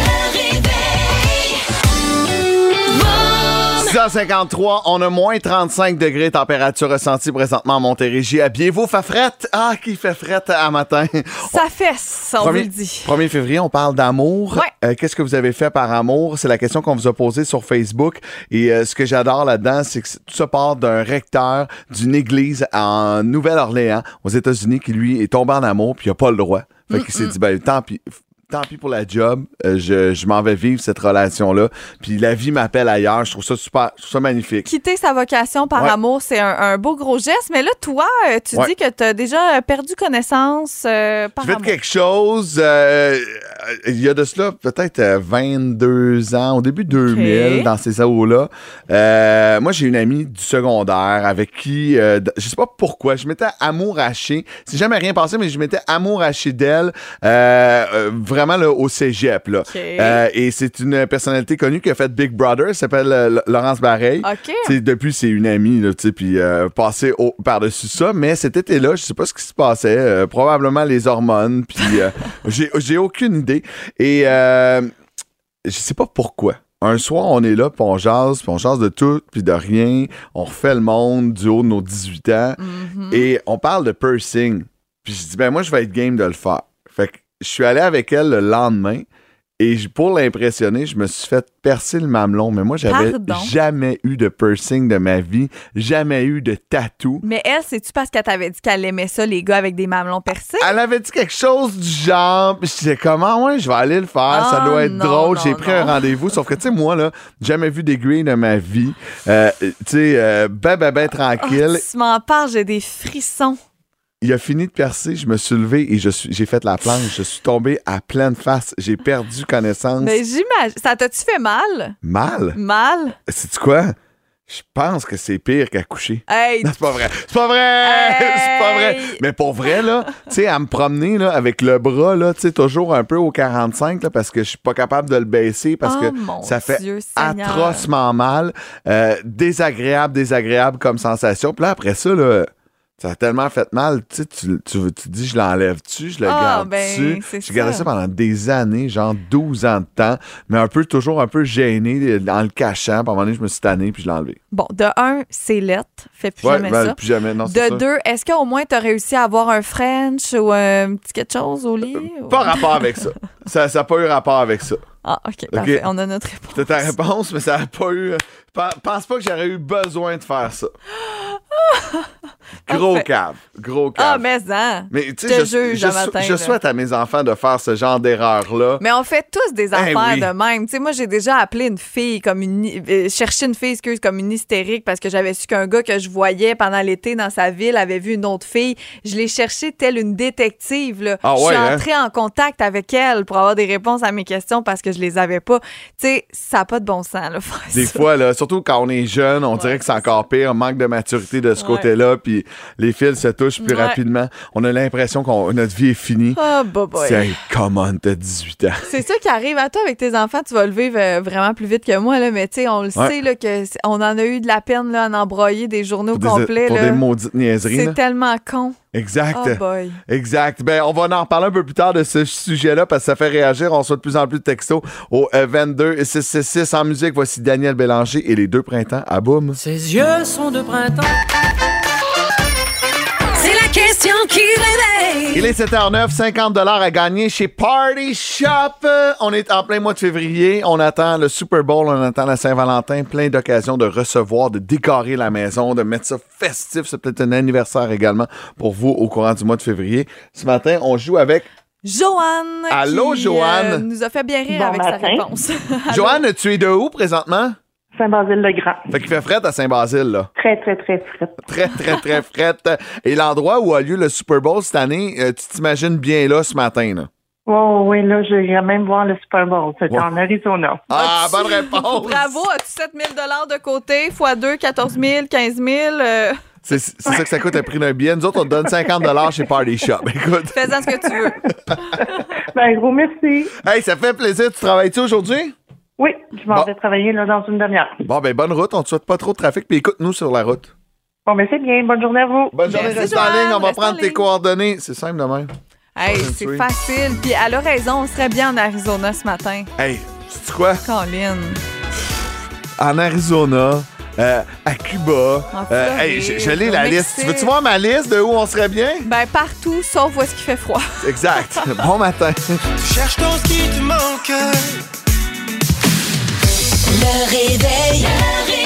6h53, on a moins 35 degrés température ressentie présentement à Montérégie. Habillez-vous, fait frette. Ah, qui fait frette à matin. Ça fesse, on vous le dit. 1er février, on parle d'amour. Ouais. Euh, Qu'est-ce que vous avez fait par amour? C'est la question qu'on vous a posée sur Facebook. Et euh, ce que j'adore là-dedans, c'est que tout ça part d'un recteur d'une église en Nouvelle-Orléans, aux États-Unis, qui lui est tombé en amour, puis il n'a pas le droit. Fait qu'il s'est dit, ben, tant pis. Tant pis pour la job, euh, je, je m'en vais vivre cette relation-là. Puis la vie m'appelle ailleurs. Je trouve ça super, je trouve ça magnifique. Quitter sa vocation par Ouais. amour, c'est un, un beau gros geste. Mais là, toi, euh, tu Ouais. dis que tu as déjà perdu connaissance euh, par J'ai fait amour. quelque chose, euh, il y a de cela peut-être euh, 22 ans, au début 2000, Ok. dans ces eaux-là. Euh, moi, j'ai une amie du secondaire avec qui, euh, je sais pas pourquoi, je m'étais amouraché. C'est jamais rien passé, mais je m'étais amouraché d'elle euh, euh, vraiment là, au cégep. Là. Euh, et c'est une personnalité connue qui a fait Big Brother, elle s'appelle euh, Laurence sais, depuis, c'est une amie, là, tu sais, puis euh, passer par-dessus ça. Mais cet été-là, je sais pas ce qui se passait. euh, probablement les hormones, puis j'ai aucune idée. Et je sais pas pourquoi. Un soir, on est là, puis on jase, puis on jase de tout, puis de rien. On refait le monde du haut de nos 18 ans. Mhm. Et on parle de piercing. Puis je dis, ben moi, je vais être game de le faire. Je suis allé avec elle le lendemain. Et pour l'impressionner, je me suis fait percer le mamelon. Mais moi, j'avais jamais eu de piercing de ma vie. Jamais eu de tatou. Mais elle, c'est-tu parce qu'elle t'avait dit qu'elle aimait ça, les gars avec des mamelons percés? Elle avait dit quelque chose du genre. Je disais, comment, ouais, je vais aller le faire. ça Ah, doit être non, drôle. J'ai pris non. un rendez-vous. Sauf que, tu sais, moi, là, jamais vu des greens de ma vie. Euh, tu sais, euh, ben, ben, ben, Oh, tranquille. tu m'en parles, j'ai des frissons. Il a fini de percer, je me suis levé et j'ai fait la planche. Je suis tombé à pleine face. J'ai perdu connaissance. Mais j'imagine. Ça t'a-tu fait mal? Mal? Mal? C'est quoi? Je pense que c'est pire qu'accoucher. Hey, Non, c'est pas vrai. C'est pas vrai! Hey! C'est pas vrai! Mais pour vrai, là, tu sais, à me promener, là, avec le bras, là, tu sais, toujours un peu au 45, là, parce que je suis pas capable de le baisser, parce Oh, que mon ça fait Dieu atrocement mal. Euh, désagréable, désagréable comme sensation. Puis là, après ça, là, ça a tellement fait mal. Tu sais, tu, tu, dis, je l'enlève-tu, je le Ah, garde-tu? ben, c'est J'ai gardé ça. pendant des années, genre 12 ans de temps, mais un peu, toujours un peu gêné euh, en le cachant. Puis à un moment donné, je me suis tanné, puis je l'ai enlevé. Bon, de un, c'est lettre. Fais plus Ouais, jamais ben, ça. plus jamais, non, De ça. deux, est-ce qu'au moins tu as réussi à avoir un French ou un petit quelque chose au lit? ou- Pas rapport avec ça. Ça n'a pas eu rapport avec ça. Ah, OK, parfait. On a notre réponse. C'était ta réponse, mais ça n'a pas eu. Pe- Pense pas que j'aurais eu besoin de faire ça. Gros cave. Gros cave. Ah, mais hein. mais tu je sais, je, juge je, matin, souhaite à mes enfants de faire ce genre d'erreur-là. Mais on fait tous des Eh affaires oui. de même. Tu sais, moi, j'ai déjà appelé une fille comme une. euh, cherché une fille, excuse, comme une hystérique parce que j'avais su qu'un gars que je voyais pendant l'été dans sa ville avait vu une autre fille. Je l'ai cherchée telle une détective. Là. Ah je suis hein? entrée en contact avec elle pour avoir des réponses à mes questions parce que je les avais pas. Tu sais, ça n'a pas de bon sens, là, faire Des ça. fois, là, surtout quand on est jeune, on dirait que c'est encore pire, manque de maturité de ce Ouais. côté-là, puis les fils se touchent plus Ouais. rapidement. On a l'impression que notre vie est finie. Ah, boy. C'est, on, t'as 18 ans. C'est ça qui arrive à toi avec tes enfants, tu vas le vivre euh, vraiment plus vite que moi, là, mais tu sais, on le sait là, que on en a eu de la peine là, à en embroyer des journaux Pour des, complets. pour là. des maudites niaiseries. C'est tellement con. Exact. Oh boy. Exact. Ben, on va en reparler un peu plus tard de ce sujet-là parce que ça fait réagir. On reçoit de plus en plus de textos au euh, 22 666 en musique. Voici Daniel Bélanger et les deux printemps à boum. Ses yeux sont de printemps. C'est la question qui réveille. Il est 7h09, 50 à gagner chez Party Shop. Euh, On est en plein mois de février. On attend le Super Bowl, on attend la Saint-Valentin. Plein d'occasions de recevoir, de décorer la maison, de mettre ça festif. C'est peut-être un anniversaire également pour vous au courant du mois de février. Ce matin, on joue avec Joanne. Allô, qui, Joanne? euh, nous a fait bien rire Bon avec sa réponse. Joanne. Tu es de où présentement? Saint-Basile-le-Grand. Fait qu'il fait fret à Saint-Basile, là. Très, très, très frais. Très, très, très frette. Et l'endroit où a lieu le Super Bowl cette année, euh, tu t'imagines bien là ce matin, là? Oh, oui, là, je vais même voir le Super Bowl. C'était Ouais. en Arizona. Ah, bonne réponse! Bravo, as-tu 7 000 de côté, x 2, 14 000, 15 000? euh, C'est c'est ça que ça coûte un prix d'un billet. Nous autres, on te donne 50 chez Party Shop. Écoute. Fais-en ce que tu veux. Ben, gros merci. Hey, ça fait plaisir. Tu travailles-tu aujourd'hui? Oui, je m'en Bon. vais travailler là, dans une demi-heure. Bon, ben, bonne route. On te souhaite pas trop de trafic. Puis écoute-nous sur la route. Bon, ben, c'est bien. Bonne journée à vous. Bonne journée, reste en ligne. On va prendre tes coordonnées. C'est simple de même. Hey, c'est facile. Puis elle a raison, on serait bien en Arizona ce matin. Hey, sais-tu quoi? Colin. En Arizona, euh, à Cuba. En euh, hey, je, je lis la liste. Mexique. Tu veux-tu voir ma liste de où on serait bien? Ben, partout, sauf où est-ce qu'il fait froid. Exact. bon matin. Tu cherches dans ce qui te manque. Le réveil.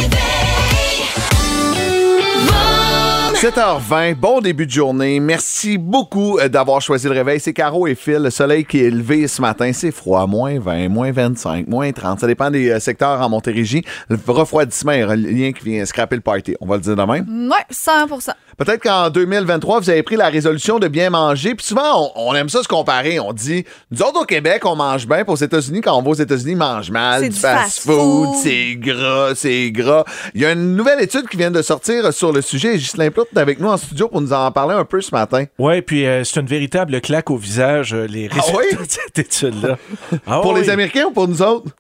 7h20, bon début de journée. Merci beaucoup euh, d'avoir choisi le réveil. C'est Caro et Phil. Le soleil qui est levé ce matin. C'est froid. Moins 20, moins 25, moins 30. Ça dépend des euh, secteurs en Montérégie. Le refroidissement est un lien qui vient scraper le party. On va le dire de même? Ouais, 100% Peut-être qu'en 2023, vous avez pris la résolution de bien manger. Puis souvent, on, on aime ça se comparer. On dit, nous autres au Québec, on mange bien. Puis aux États-Unis, quand on va aux États-Unis, ils mangent mal. C'est Du fast-food, c'est gras, c'est gras. Il y a une nouvelle étude qui vient de sortir sur le sujet. Plout avec nous en studio pour nous en parler un peu ce matin. Oui, puis euh, c'est une véritable claque au visage, euh, les résultats oui? de cette étude-là. Ah pour oui, les Américains ou pour nous autres?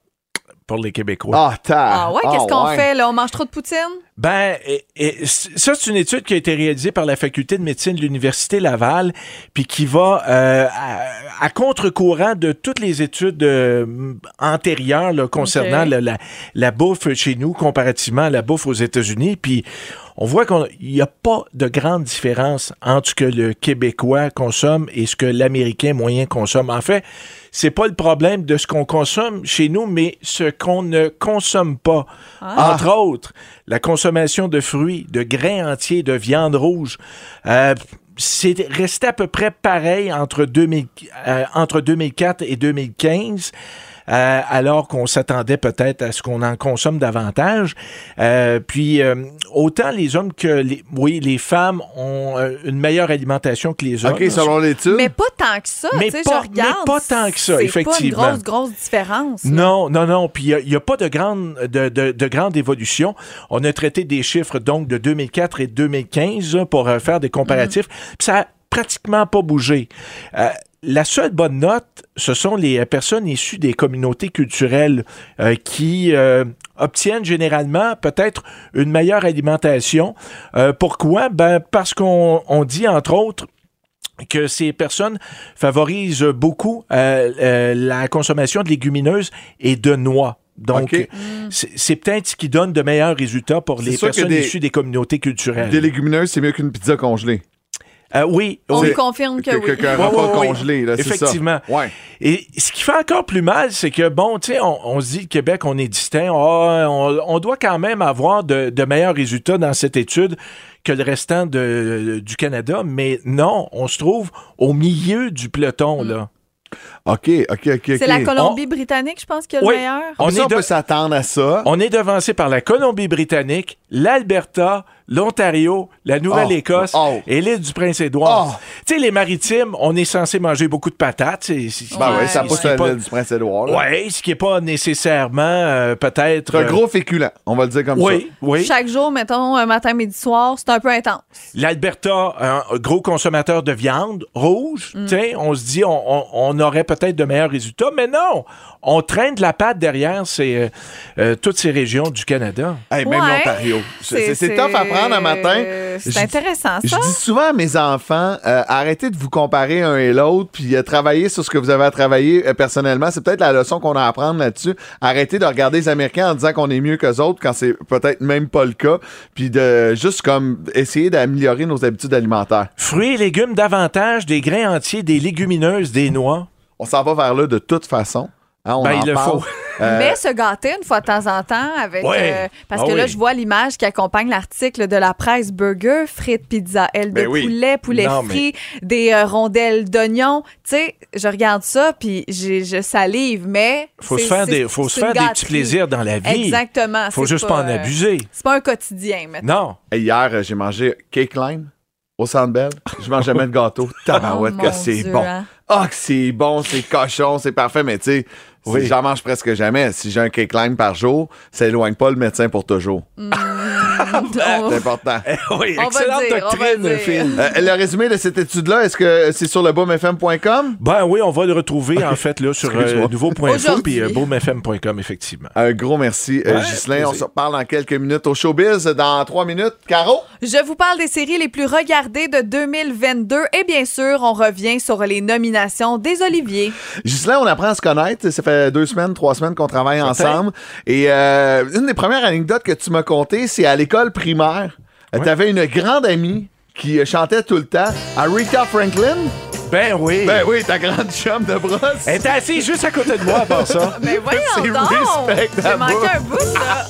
Pour les Québécois. Ah, t'as. Ah ouais, qu'est-ce qu'on fait là? On mange trop de poutine? Ben, et- et c- ça, c'est une étude qui a été réalisée par la faculté de médecine de l'Université Laval, puis qui va euh, à, à contre-courant de toutes les études euh, antérieures là, concernant la, la- la bouffe chez nous comparativement à la bouffe aux États-Unis. Puis on voit qu'il n'y a pas de grande différence entre ce que le Québécois consomme et ce que l'Américain moyen consomme. En fait, c'est pas le problème de ce qu'on consomme chez nous, mais ce qu'on ne consomme pas. Entre autres, la consommation de fruits, de grains entiers, de viande rouge. Euh, c'est resté à peu près pareil entre, 2000 euh, entre 2004 et 2015. Euh, alors qu'on s'attendait peut-être à ce qu'on en consomme davantage. Euh, puis euh, autant les hommes que les, oui, les femmes ont euh, une meilleure alimentation que les hommes. OK, selon l'étude. Mais pas tant que ça. Mais pas- je regarde. mais pas tant que ça, c'est effectivement. pas une grosse, grosse différence. là. Non, non, non. Puis il n'y a, pas de grande, de, de- de grande évolution. On a traité des chiffres donc de 2004 et 2015 là, pour euh, faire des comparatifs. Puis ça a pratiquement pas bougé. Euh, la seule bonne note, ce sont les euh, personnes issues des communautés culturelles euh, qui euh, obtiennent généralement peut-être une meilleure alimentation. Euh, pourquoi? Ben, parce qu'on on dit, entre autres, que ces personnes favorisent beaucoup la consommation de légumineuses et de noix. Donc, c'est peut-être ce qui donne de meilleurs résultats pour les personnes des- issues des communautés culturelles. Des légumineuses, c'est mieux qu'une pizza congelée. Euh, oui, On oui. me confirme que, Que- oui. que- Qu'un Ouais, repas ouais, ouais. congelé, là, c'est ça. Effectivement. Ouais. Et ce qui fait encore plus mal, c'est que, bon, tu sais, on, on se dit, le Québec, on est distinct. Ah, on, on doit quand même avoir de, de meilleurs résultats dans cette étude que le restant de- du Canada. Mais non, on se trouve au milieu du peloton, là. OK, OK, OK. C'est la Colombie-Britannique, je pense, qui a le Oui. meilleur? On, Ça, est on de- peut s'attendre à ça. on est devancé par la Colombie-Britannique, l'Alberta, l'Ontario, la Nouvelle-Écosse Oh. Oh. et l'île du Prince-Édouard. Oh. Tu sais, les maritimes, on est censé manger beaucoup de patates. c'est- c'est- Ben Ouais, oui, ça pousse Ce qui est à pas- l'île du Prince-Édouard. Ouais, ce qui n'est pas nécessairement euh, peut-être. Un euh, gros féculent, on va le dire comme Oui, oui. Chaque jour, mettons, un matin, midi, soir, c'est un peu intense. L'Alberta, un gros consommateur de viande rouge, Mm. tu sais, on se dit on, on- on aurait peut-être de meilleurs résultats, mais non, on traîne de la patte derrière ces, euh, euh, toutes ces régions du Canada. Hey, même Ouais. l'Ontario. C'est tough à prendre un matin. C'est Je- intéressant, Je ça. dis souvent à mes enfants, euh, arrêtez de vous comparer un et l'autre, puis euh, travaillez sur ce que vous avez à travailler euh, personnellement. C'est peut-être la leçon qu'on a à apprendre là-dessus. Arrêtez de regarder les Américains en disant qu'on est mieux qu'eux autres quand c'est peut-être même pas le cas, puis de juste comme essayer d'améliorer nos habitudes alimentaires. Fruits et légumes davantage, des grains entiers, des légumineuses, des noix. On s'en va vers là de toute façon. Hein, on Ben, en il le parle. faut. Euh, Mais se gâter une fois de temps en temps avec. Ouais. euh, parce Ah que là, oui. je vois l'image qui accompagne l'article de la presse burger, frites, pizza, aile de Ben oui. poulet, poulet Non, mais- frit, des euh, rondelles d'oignon. Tu sais, je regarde ça, puis je salive, mais. Faut se faire des, faut se faire des petits plaisirs dans la vie. Exactement. Faut juste pas en abuser. C'est pas un quotidien, maintenant. Non. Hier, euh, j'ai mangé cake line au Centre Bell. Je mange jamais de gâteau. Tabarouette Oh, que c'est bon. hein. Ah, que c'est bon, c'est cochon, c'est parfait, mais tu sais, si Oui. j'en mange presque jamais. Si j'ai un cake line par jour, ça éloigne pas le médecin pour toujours. On- C'est important. oui, va excellente dire, doctrine. Phil. Euh, le résumé de cette étude-là, est-ce que c'est sur le boomfm.com? Ben oui, on va le retrouver en fait là sur euh, nouveau.info puis euh, boomfm.com effectivement. Un gros merci, euh, Ouais, Ghislain. On se reparle dans quelques minutes au showbiz. Dans trois minutes. Caro? Je vous parle des séries les plus regardées de 2022 et bien sûr, on revient sur les nominations des Oliviers. Ghislain, on apprend à se connaître. Ça fait deux semaines, trois semaines qu'on travaille ensemble. Et euh, une des premières anecdotes que tu m'as contées, c'est à l'école primaire. Euh, Ouais. T'avais une grande amie qui euh, chantait tout le temps. Aretha Franklin? Ben oui. Ben oui, ta grande chum de brosse. Elle était assise juste à côté de moi à part ça. Mais voyons C'est donc! respect, J'ai manqué un bout, là.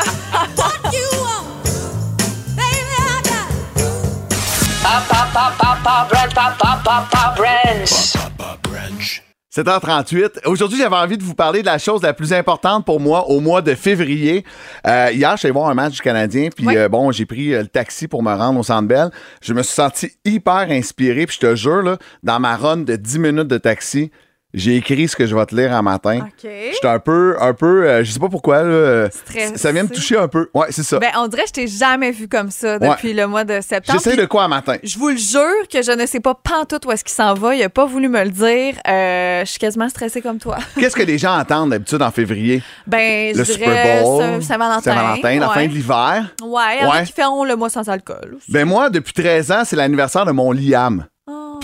Papa brunch, papa, papa brunch. 7h38. Aujourd'hui, j'avais envie de vous parler de la chose la plus importante pour moi au mois de février. Euh, hier, je suis allé voir un match du Canadien, puis Oui. euh, bon, j'ai pris euh, le taxi pour me rendre au Centre Bell. Je me suis senti hyper inspiré, puis je te jure, là, dans ma run de 10 minutes de taxi, j'ai écrit ce que je vais te lire un matin. OK. J'étais un peu, un peu, euh, je sais pas pourquoi, là, Stressé. ça vient me toucher un peu. Ouais, c'est ça. Ben, on dirait que je t'ai jamais vu comme ça depuis le mois de septembre. J'essaie de quoi un matin? Je vous le jure que je ne sais pas pantoute où est-ce qu'il s'en va. Il a pas voulu me le dire. Euh, je suis quasiment stressée comme toi. Qu'est-ce que les gens attendent d'habitude en février? Ben, je Le dirais Super Bowl, Saint- Saint-Valentin. Saint-Valentin, la ouais. fin de l'hiver. Ouais, en Ouais. qui font le mois sans alcool. aussi. Ben moi, depuis 13 ans, c'est l'anniversaire de mon Liam.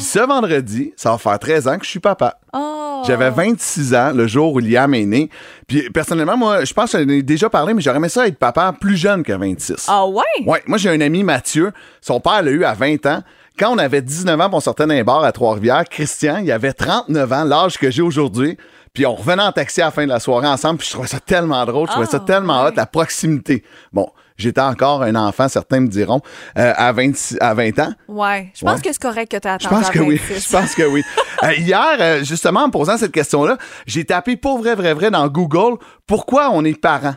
Oh. Puis ce vendredi, ça va faire 13 ans que je suis papa. Oh. J'avais 26 ans le jour où Liam est né. Puis personnellement, moi, je pense que j'en ai déjà parlé, mais j'aurais aimé ça être papa plus jeune que 26. Ah ouais? Ouais, moi j'ai un ami Mathieu, son père l'a eu à 20 ans. Quand on avait 19 ans, on sortait d'un bar à Trois-Rivières, Christian, il avait 39 ans, l'âge que j'ai aujourd'hui. Puis on revenait en taxi à la fin de la soirée ensemble, puis je trouvais ça tellement drôle, je trouvais ça Ah, tellement ouais. hot, la proximité. Bon, j'étais encore un enfant, certains me diront, euh, à, 26 à 20 ans. Ouais. Je pense Ouais. que c'est correct que tu Je pense que oui. Je pense que oui. Euh, hier, euh, justement, en me posant cette question-là, j'ai tapé pour vrai, vrai, vrai dans Google pourquoi on est parents?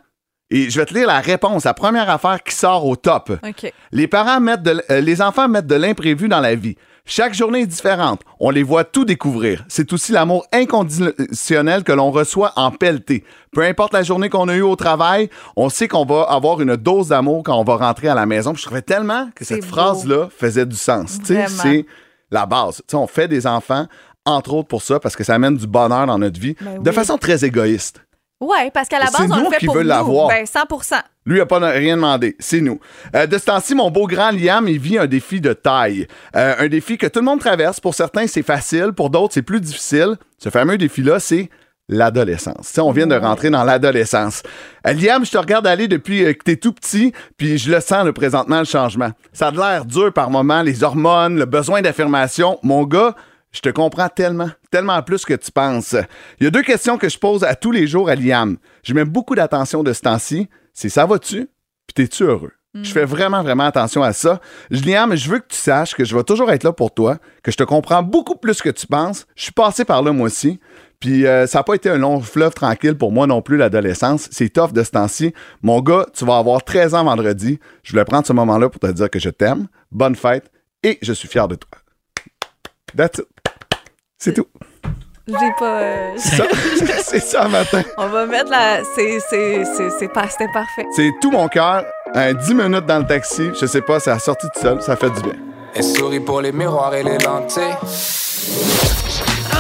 Et je vais te lire la réponse. La première affaire qui sort au top. OK. Les parents mettent de euh, les enfants mettent de l'imprévu dans la vie. Chaque journée est différente. On les voit tout découvrir. C'est aussi l'amour inconditionnel que l'on reçoit en pelleté. Peu importe la journée qu'on a eue au travail, on sait qu'on va avoir une dose d'amour quand on va rentrer à la maison. Puis je trouvais tellement que cette phrase-là faisait du sens. C'est la base. On fait des enfants, entre autres pour ça, parce que ça amène du bonheur dans notre vie, Ben de oui. façon très égoïste. Ouais, parce qu'à la base, on nous le fait qui pour veut nous. l'avoir. Ben, 100 Lui, il n'a pas rien demandé. C'est nous. Euh, de ce temps-ci, mon beau grand Liam, il vit un défi de taille. Euh, un défi que tout le monde traverse. Pour certains, c'est facile. Pour d'autres, c'est plus difficile. Ce fameux défi-là, c'est l'adolescence. On vient de rentrer dans l'adolescence. Euh, Liam, je te regarde aller depuis que t'es tout petit, puis je le sens le présentement, le changement. Ça a l'air dur par moments, les hormones, le besoin d'affirmation. Mon gars, je te comprends tellement, tellement plus que tu penses. Il y a deux questions que je pose à tous les jours à Liam. Je mets beaucoup d'attention de ce temps-ci. C'est ça va-tu? Puis t'es-tu heureux? Je fais vraiment, vraiment attention à ça. Liam, je veux que tu saches que je vais toujours être là pour toi, que je te comprends beaucoup plus que tu penses. Je suis passé par là, moi aussi. Puis euh, ça n'a pas été un long fleuve tranquille pour moi non plus, l'adolescence. C'est tough de ce temps-ci. Mon gars, tu vas avoir 13 ans vendredi. Je voulais prendre ce moment-là pour te dire que je t'aime. Bonne fête et je suis fier de toi. That's it. C'est tout. J'ai pas. euh, C'est ça, c'est ça matin. On va mettre la. C'est. C'est. C'est. c'est pas- C'était parfait. C'est tout mon cœur. Un 10 minutes dans le taxi, je sais pas, c'est la sortie tout seul, ça fait du bien. Elle sourit pour les miroirs et les lentilles. Oh,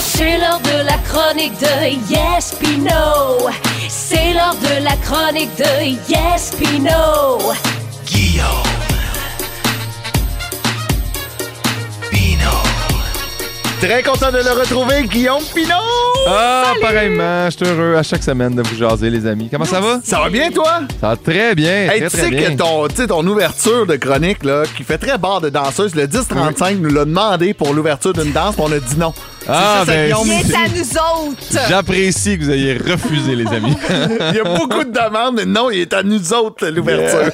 C'est l'heure de la chronique de Yes Pino. C'est l'heure de la chronique de Yes Pino. Guillaume. Très content de le retrouver, Guillaume Pinot! Ah, pareillement, je suis heureux à chaque semaine de vous jaser, les amis. Comment ça va? Ça va bien, toi? Ça va très bien, Hey, très, tu très sais bien. que ton, tu sais, ton ouverture de chronique, là, qui fait très barre de danseuse, le 10-35 nous l'a demandé pour l'ouverture d'une danse, puis on a dit non. Ah, C'est ça, ben. Il est à nous autres? J'apprécie que vous ayez refusé, les amis. Il y a beaucoup de demandes, mais non, il est à nous autres, l'ouverture.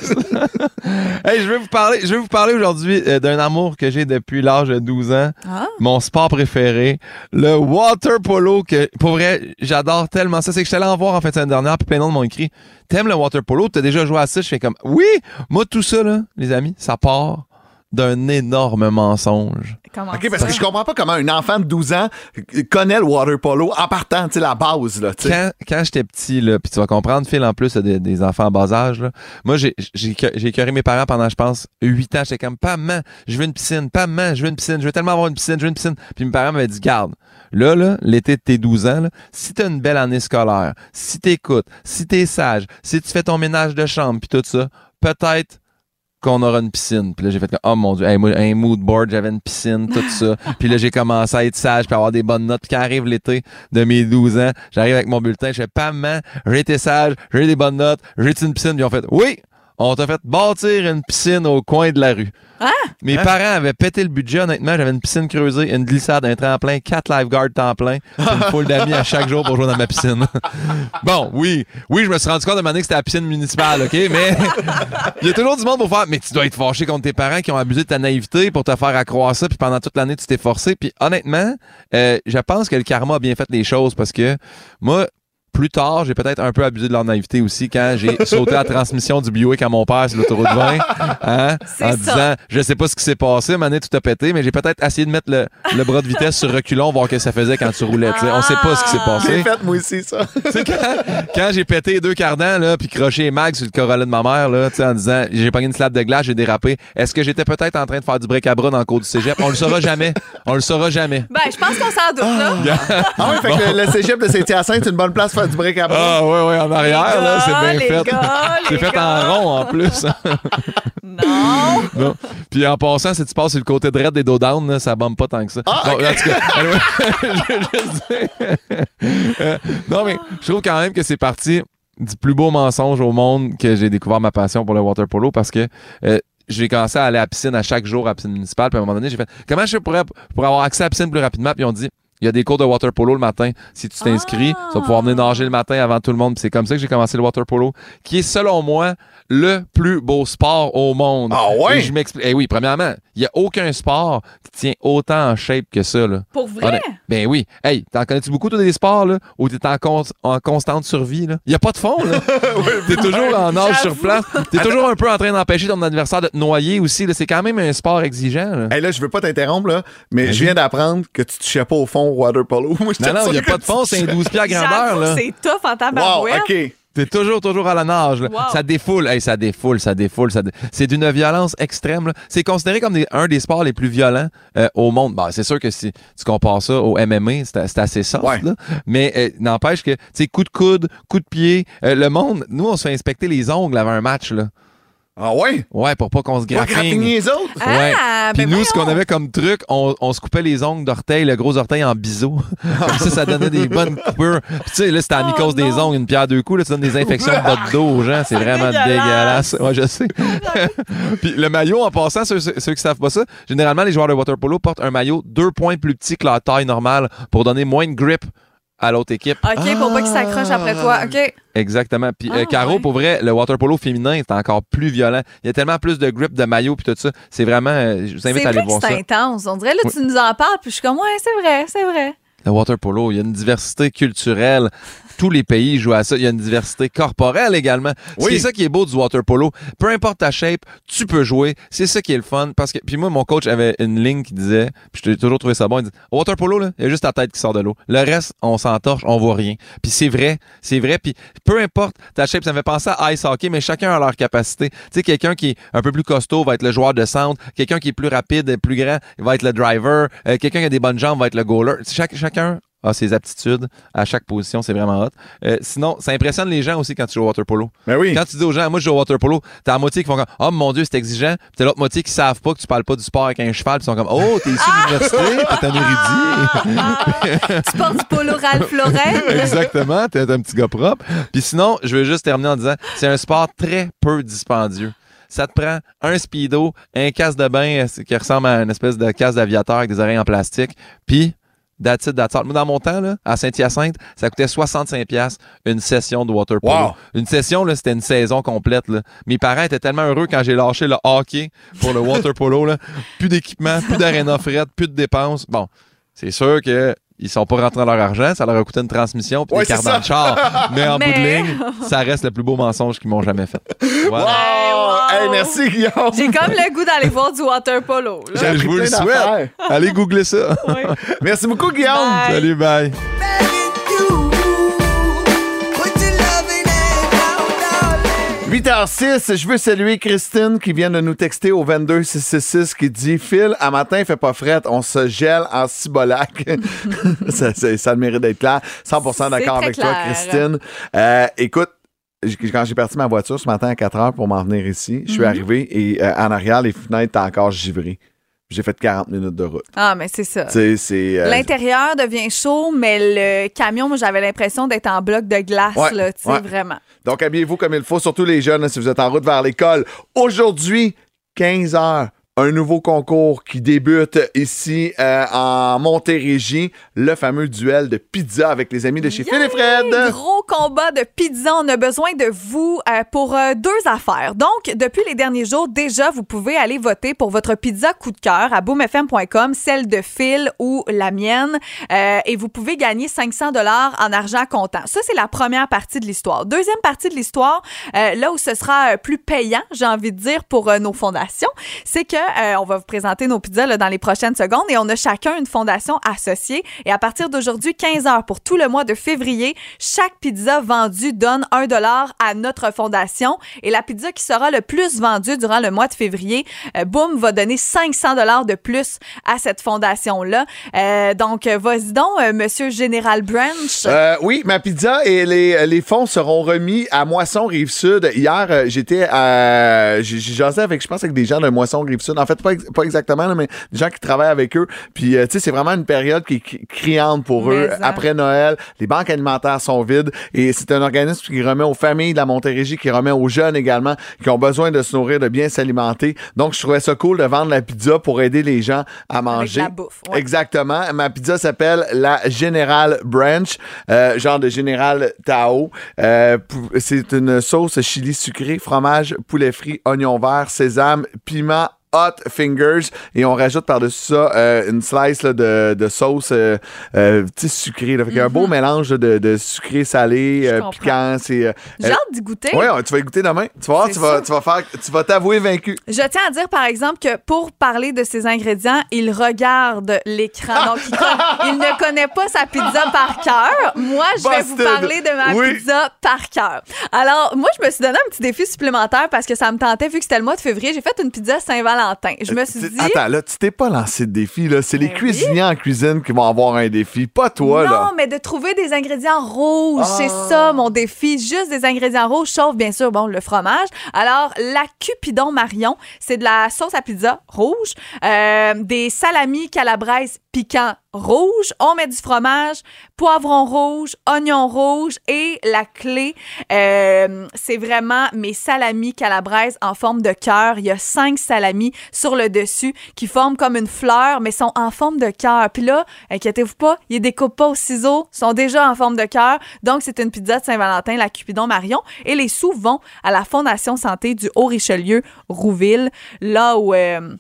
hey, je vais vous parler, je vais vous parler aujourd'hui euh, d'un amour que j'ai depuis l'âge de 12 ans. Ah. Mon sport préféré, le water polo, que pour vrai, j'adore tellement ça. C'est que je suis allé en voir en de semaine dernière, puis plein de monde m'ont écrit T'aimes le water polo? T'as déjà joué à ça Je fais comme Oui Moi, tout ça, là, les amis, ça part d'un énorme mensonge. Comment OK, parce que je comprends pas comment un enfant de 12 ans connaît le water polo en partant, tu sais, la base, là, tu sais. Quand, quand j'étais petit, là, puis tu vas comprendre, Phil, en plus, des, des enfants en bas âge, là, moi, j'ai j'ai j'ai écœuré mes parents pendant, je pense, 8 ans. J'étais comme, pas maman, je veux une piscine, pas maman, je veux une piscine, je veux tellement avoir une piscine, je veux une piscine. Puis mes parents m'avaient dit, garde, là, là, l'été de tes 12 ans, là, si t'as une belle année scolaire, si t'écoutes, si t'es sage, si tu fais ton ménage de chambre, puis tout ça, peut-être qu'on aura une piscine. Puis là, j'ai fait comme, oh mon Dieu, hey, moi, un mood board, j'avais une piscine, tout ça. puis là, j'ai commencé à être sage, puis avoir des bonnes notes. Puis quand arrive l'été de mes 12 ans, j'arrive avec mon bulletin, je fais, pas maman, j'ai été sage, j'ai eu des bonnes notes, j'ai eu une piscine. Puis on fait, oui, on t'a fait bâtir une piscine au coin de la rue. Ah! Mes parents avaient pété le budget, honnêtement. J'avais une piscine creusée, une glissade, un tremplin, quatre lifeguards temps plein, une foule d'amis à chaque jour pour jouer dans ma piscine. bon, oui, oui, je me suis rendu compte de moment donné que c'était la piscine municipale, OK? Mais il y a toujours du monde pour faire. Mais tu dois être fâché contre tes parents qui ont abusé de ta naïveté pour te faire accroire ça, puis pendant toute l'année, tu t'es forcé. Puis honnêtement, euh, je pense que le karma a bien fait les choses parce que moi, plus tard, j'ai peut-être un peu abusé de leur naïveté aussi quand j'ai sauté la transmission du Buick à mon père sur l'autoroute 20 hein, en ça. disant je sais pas ce qui s'est passé, mané tout a pété, mais j'ai peut-être essayé de mettre le, le bras de vitesse sur reculon, voir ce que ça faisait quand tu roulais. tu sais. On sait pas ce qui s'est J'ai passé. fait, moi aussi, ça. Quand, quand j'ai pété les deux cardans, là, puis croché les mags sur le Corolla de ma mère, là, tu sais, en disant j'ai pogné une slab de glace, j'ai dérapé, est-ce que j'étais peut-être en train de faire du break-à-bras dans le cours du cégep? On le saura jamais. On le saura jamais. Ben, je pense qu'on s'en doute, là. Ah oui, fait que le, le cégep de Saint-Hyacinthe, c'est une bonne place pour du à. Ah, ouais, ouais, en arrière, là, c'est bien fait. C'est fait gars. en rond, en plus. Non. Non. Puis en passant, si tu passes sur le côté droit des dos down, là, ça bombe pas tant que ça. Ah, Bon, en tout cas, anyway, je dire- Euh, non, mais je trouve quand même que c'est parti du plus beau mensonge au monde que j'ai découvert ma passion pour le water polo parce que euh, j'ai commencé à aller à la piscine à chaque jour à la piscine municipale. Puis à un moment donné, j'ai fait comment je pourrais pour avoir accès à la piscine plus rapidement? Puis on dit il y a des cours de water polo le matin. Si tu t'inscris, tu vas pouvoir venir nager le matin avant tout le monde. C'est comme ça que j'ai commencé le water polo, qui est selon moi le plus beau sport au monde. Ah ouais? Et je m'explique. Eh oui, premièrement, il n'y a aucun sport qui tient autant en shape que ça. Là. Pour vrai? Ben oui. Hey, t'en connais-tu beaucoup, toi, des sports, là, où t'es en, con- en constante survie, là? Il n'y a pas de fond, là. t'es toujours en nage sur place. T'es toujours un peu en train d'empêcher ton adversaire de te noyer aussi, là. C'est quand même un sport exigeant, là. Hey, là, je veux pas t'interrompre, là, mais je viens d'apprendre que tu touchais pas au fond au water polo. Moi, Non, non, il n'y a pas de fond, c'est un touchais. 12 pieds à grandeur, là. c'est tough en Wow, tabarouette. OK. T'es toujours, toujours à la nage. là. Wow. Ça défoule. Hey, ça défoule, ça défoule. Ça dé- C'est d'une violence extrême. là. C'est considéré comme des- un des sports les plus violents euh, au monde. Bon, c'est sûr que si tu compares ça au MMA, c'est c'est assez soft. Ouais. là. Mais euh, n'empêche que, tu sais, coup de coude, coup de pied, euh, le monde, nous, on se fait inspecter les ongles avant un match. Là. Ah ouais? Ouais, pour pas qu'on se graffiner les autres? Ouais. Ah, Puis ben nous, ce qu'on avait comme truc, on, on se coupait les ongles d'orteil, le gros orteil en biseau. comme ça, ça donnait des bonnes coupures. Puis tu sais, là, c'était à la Oh mycose des ongles, une pierre deux coups. Là, tu donnes des infections de bas de dos aux gens. C'est vraiment dégueulasse. dégueulasse. Ouais, je sais. Puis le maillot, en passant, ceux, ceux qui savent pas ça, généralement, les joueurs de water polo portent un maillot deux points plus petit que leur taille normale pour donner moins de grip à l'autre équipe. OK, pour pas qu'il s'accroche après toi. OK. Exactement. Puis euh, Ah, Caro, ouais. pour vrai, le water polo féminin est encore plus violent. Il y a tellement plus de grip, de maillot, puis tout ça. C'est vraiment. euh, je vous invite à aller voir ça. c'est intense. On dirait, là, Oui. tu nous en parles, puis je suis comme, ouais, c'est vrai, c'est vrai. Le water polo, il y a une diversité culturelle. Tous les pays jouent à ça. Il y a une diversité corporelle également. Oui. C'est ça qui est beau du water polo. Peu importe ta shape, tu peux jouer. C'est ça qui est le fun. Parce que, puis moi, mon coach avait une ligne qui disait, puis j'ai toujours trouvé ça bon. Il dit, water polo, là, il y a juste ta tête qui sort de l'eau. Le reste, on s'entorche, on voit rien. Puis c'est vrai, c'est vrai. Puis peu importe ta shape, ça me fait penser à ice hockey, mais chacun a leur capacité. Tu sais, quelqu'un qui est un peu plus costaud va être le joueur de centre. Quelqu'un qui est plus rapide, plus grand, il va être le driver. Euh, quelqu'un qui a des bonnes jambes va être le goaler. Chaque, chacun a ses aptitudes à chaque position, c'est vraiment hot. Euh, sinon, ça impressionne les gens aussi quand tu joues au water polo. Ben oui. Quand tu dis aux gens, moi je joue au water polo, t'as la moitié qui font comme, oh mon dieu, c'est exigeant. Puis t'as l'autre moitié qui savent pas que tu parles pas du sport avec un cheval, puis ils sont comme, oh, t'es issu de l'université, t'es un érudit. Tu portes du polo Ralph Lauren? Exactement, t'es un petit gars propre. Puis sinon, je veux juste terminer en disant, c'est un sport très peu dispendieux. Ça te prend un speedo, un casque de bain euh, qui ressemble à une espèce de casque d'aviateur avec des oreilles en plastique, puis that's it, that's all. Moi, dans mon temps, là, à Saint-Hyacinthe, ça coûtait 65$ piastres une session de water polo. Wow. Une session, là, c'était une saison complète. Là. Mes parents étaient tellement heureux quand j'ai lâché le hockey pour le water polo. Là. Plus d'équipement, plus d'aréna fret, plus de dépenses. Bon, c'est sûr que ils sont pas rentrés dans leur argent, ça leur a coûté une transmission puis Ouais, des dans le char. Mais en Mais- bout de ligne, ça reste le plus beau mensonge qu'ils m'ont jamais fait. Voilà. Wow! Hey, merci, Guillaume. J'ai comme le goût d'aller voir du water polo. Je vous le souhaite. Allez googler ça. Merci beaucoup, Guillaume. Bye. Salut, bye. 8h06, je veux saluer Christine qui vient de nous texter au 22666 qui dit Phil, à matin, il fait pas fret, on se gèle en cibolac. ça, ça, ça a le mérite d'être clair. 100% d'accord avec toi. Christine. Euh, écoute, quand j'ai parti ma voiture ce matin à 4 h pour m'en venir ici, je suis Mhm. arrivé et euh, en arrière, les fenêtres étaient encore givrées. J'ai fait 40 minutes de route. Ah, mais c'est ça. Euh, L'intérieur devient chaud, mais le camion, moi, j'avais l'impression d'être en bloc de glace, Ouais, là, tu sais, ouais. vraiment. Donc, habillez-vous comme il faut, surtout les jeunes, là, si vous êtes en route vers l'école. Aujourd'hui, 15 heures. Un nouveau concours qui débute ici euh, en Montérégie, le fameux duel de pizza avec les amis de chez Phil et Fred. Gros combat de pizza. On a besoin de vous euh, pour euh, deux affaires. Donc, depuis les derniers jours, déjà, vous pouvez aller voter pour votre pizza coup de cœur à boomfm.com, celle de Phil ou la mienne. Et vous pouvez gagner 500 dollars en argent comptant. Ça, c'est la première partie de l'histoire. Deuxième partie de l'histoire, là où ce sera plus payant, j'ai envie de dire, pour nos fondations, c'est que euh, on va vous présenter nos pizzas dans les prochaines secondes et on a chacun une fondation associée. Et à partir d'aujourd'hui, 15 heures pour tout le mois de février, chaque pizza vendue donne un dollar à notre fondation. Et la pizza qui sera le plus vendue durant le mois de février, euh, boum, va donner 500 dollars de plus à cette fondation-là. Euh, donc, vas-y donc, Monsieur Général Branch. Oui, ma pizza et les, les fonds seront remis à Moisson Rive-Sud. Hier, j'étais à. J'ai avec, je pense, avec des gens de Moisson Rive-Sud. En fait, pas, ex- pas exactement, là, mais des gens qui travaillent avec eux. Puis, euh, tu sais, c'est vraiment une période qui est cri- criante pour eux. Mais. Après Noël, les banques alimentaires sont vides et c'est un organisme qui remet aux familles de la Montérégie, qui remet aux jeunes également, qui ont besoin de se nourrir, de bien s'alimenter. Donc, je trouvais ça cool de vendre la pizza pour aider les gens à manger. la bouffe, ouais. Exactement. Ma pizza s'appelle la General Branch, euh, genre de Général Tao. Euh, c'est une sauce chili sucré, fromage, poulet frit, oignon vert, sésame, piment. Hot fingers et on rajoute par-dessus ça euh, une slice là, de, de sauce euh, euh, sucrée. Là. Fait y a un beau mélange de, de sucré, salé, Mm-hmm. piquant. J'ai hâte d'y goûter. Ouais, tu vas y goûter demain. Tu vas voir, tu vas, ça. tu vas faire, tu vas t'avouer vaincu. Je tiens à dire, par exemple, que pour parler de ses ingrédients, il regarde l'écran. Donc, il, ne connaît pas sa pizza par cœur. Moi, je vais vous parler de ma Oui. pizza par cœur. Alors, moi, je me suis donné un petit défi supplémentaire parce que ça me tentait, vu que c'était le mois de février. J'ai fait une pizza Saint-Valentin. Je me suis dit... Attends, là, tu t'es pas lancé de défi. Là. C'est les Ben cuisiniers en cuisine qui vont avoir un défi, pas toi. non, là. mais de trouver des ingrédients rouges, Ah. c'est ça mon défi. Juste des ingrédients rouges, sauf bien sûr, bon, le fromage. Alors, la Cupidon Marion, c'est de la sauce à pizza rouge, euh, des salamis calabraises piquants rouges. On met du fromage, poivron rouge, oignon rouge et la clé, euh, c'est vraiment mes salamis calabraises en forme de cœur. Il y a cinq salamis sur le dessus qui forment comme une fleur, mais sont en forme de cœur. Puis là, inquiétez-vous pas, ils découpent pas au ciseau, sont déjà en forme de cœur. Donc, c'est une pizza de Saint-Valentin, la Cupidon Marion. Et les sous vont à la Fondation Santé du Haut-Richelieu, Rouville, là où... euh,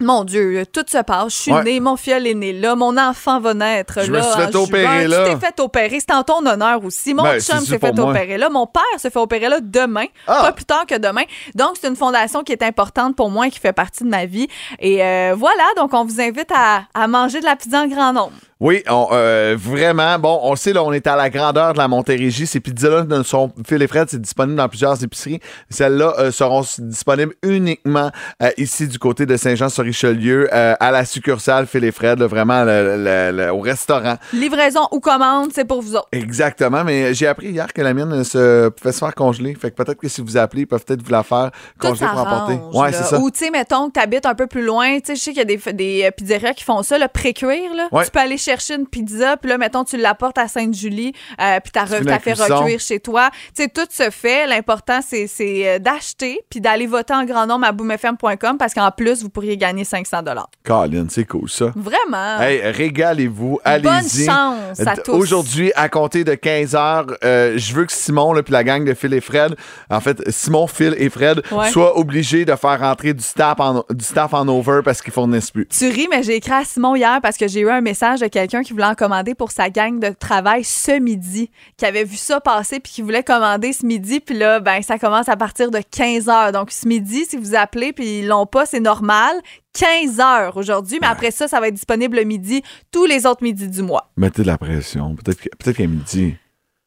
mon Dieu, tout se passe. Je suis Ouais. née, mon fiole est né là, mon enfant va naître Je là. me suis fait opérer, Tu là. t'es fait opérer. C'est en ton honneur aussi. Mon Ben, chum s'est fait moi. opérer là. Mon père se fait opérer là demain. Ah. Pas plus tard que demain. Donc, c'est une fondation qui est importante pour moi et qui fait partie de ma vie. Et euh, voilà, donc on vous invite à, à manger de la pizza en grand nombre. Oui, on, euh, vraiment. Bon, on sait, là, on est à la grandeur de la Montérégie. Ces pizzas-là ne sont, et c'est disponible dans plusieurs épiceries. Celles-là euh, seront disponibles uniquement euh, ici du côté de Saint-Jean-sur-Richelieu, euh, à la succursale Phil et Fred, là, vraiment le- le- le- au restaurant. Livraison ou commande, c'est pour vous autres. Exactement, mais j'ai appris hier que la mienne euh, se pouvait se faire congeler. Fait que peut-être que si vous appelez, ils peuvent peut-être vous la faire congeler pour emporter. Ouais, c'est ça. Ou, tu sais, mettons que tu habites un peu plus loin. Tu sais, je sais qu'il y a des, des euh, pizzerias qui font ça, le pré-cuire. là. Ouais. Tu peux aller chercher une pizza, puis là, mettons, tu l'apportes à Sainte-Julie, euh, puis t'as fait recuire chez toi. Tu sais, tout se fait. L'important, c'est c'est, euh, d'acheter, puis d'aller voter en grand nombre à boomfm.com parce qu'en plus, vous pourriez gagner 500 Colin, c'est cool ça. Vraiment. Hey, régalez-vous, Bonne allez-y. chance à D- tous. Aujourd'hui, à compter de 15 heures, euh, je veux que Simon là, puis la gang de Phil et Fred, en fait, Simon, Phil et Fred, Ouais. soient obligés de faire rentrer du staff en, du staff en over parce qu'ils fournissent plus. Tu ris, mais j'ai écrit à Simon hier parce que j'ai eu un message de quelqu'un qui voulait en commander pour sa gang de travail ce midi, qui avait vu ça passer puis qui voulait commander ce midi. Puis là, ben, ça commence à partir de 15 heures. Donc, ce midi, si vous appelez puis ils l'ont pas, c'est normal. 15 heures aujourd'hui, mais après ça, ça va être disponible le midi, tous les autres midis du mois. Mettez de la pression. Peut-être peut-être qu'à midi.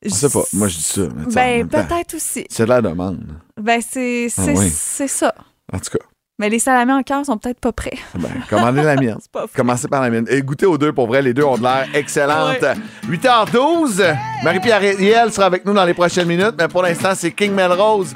Je sais pas. Moi, je dis ça. mais Ben, peut-être aussi. C'est de la demande. Ben, c'est Ah oui. c'est ça. En tout cas, Mais les salamés en cœur sont peut-être pas prêts. ben, commandez la mienne. Commencez par la mienne. Et goûtez aux deux, pour vrai. Les deux ont de l'air excellentes. 8h12. Marie-Pierre Riel sera avec nous dans les prochaines minutes, mais pour l'instant, c'est King Melrose.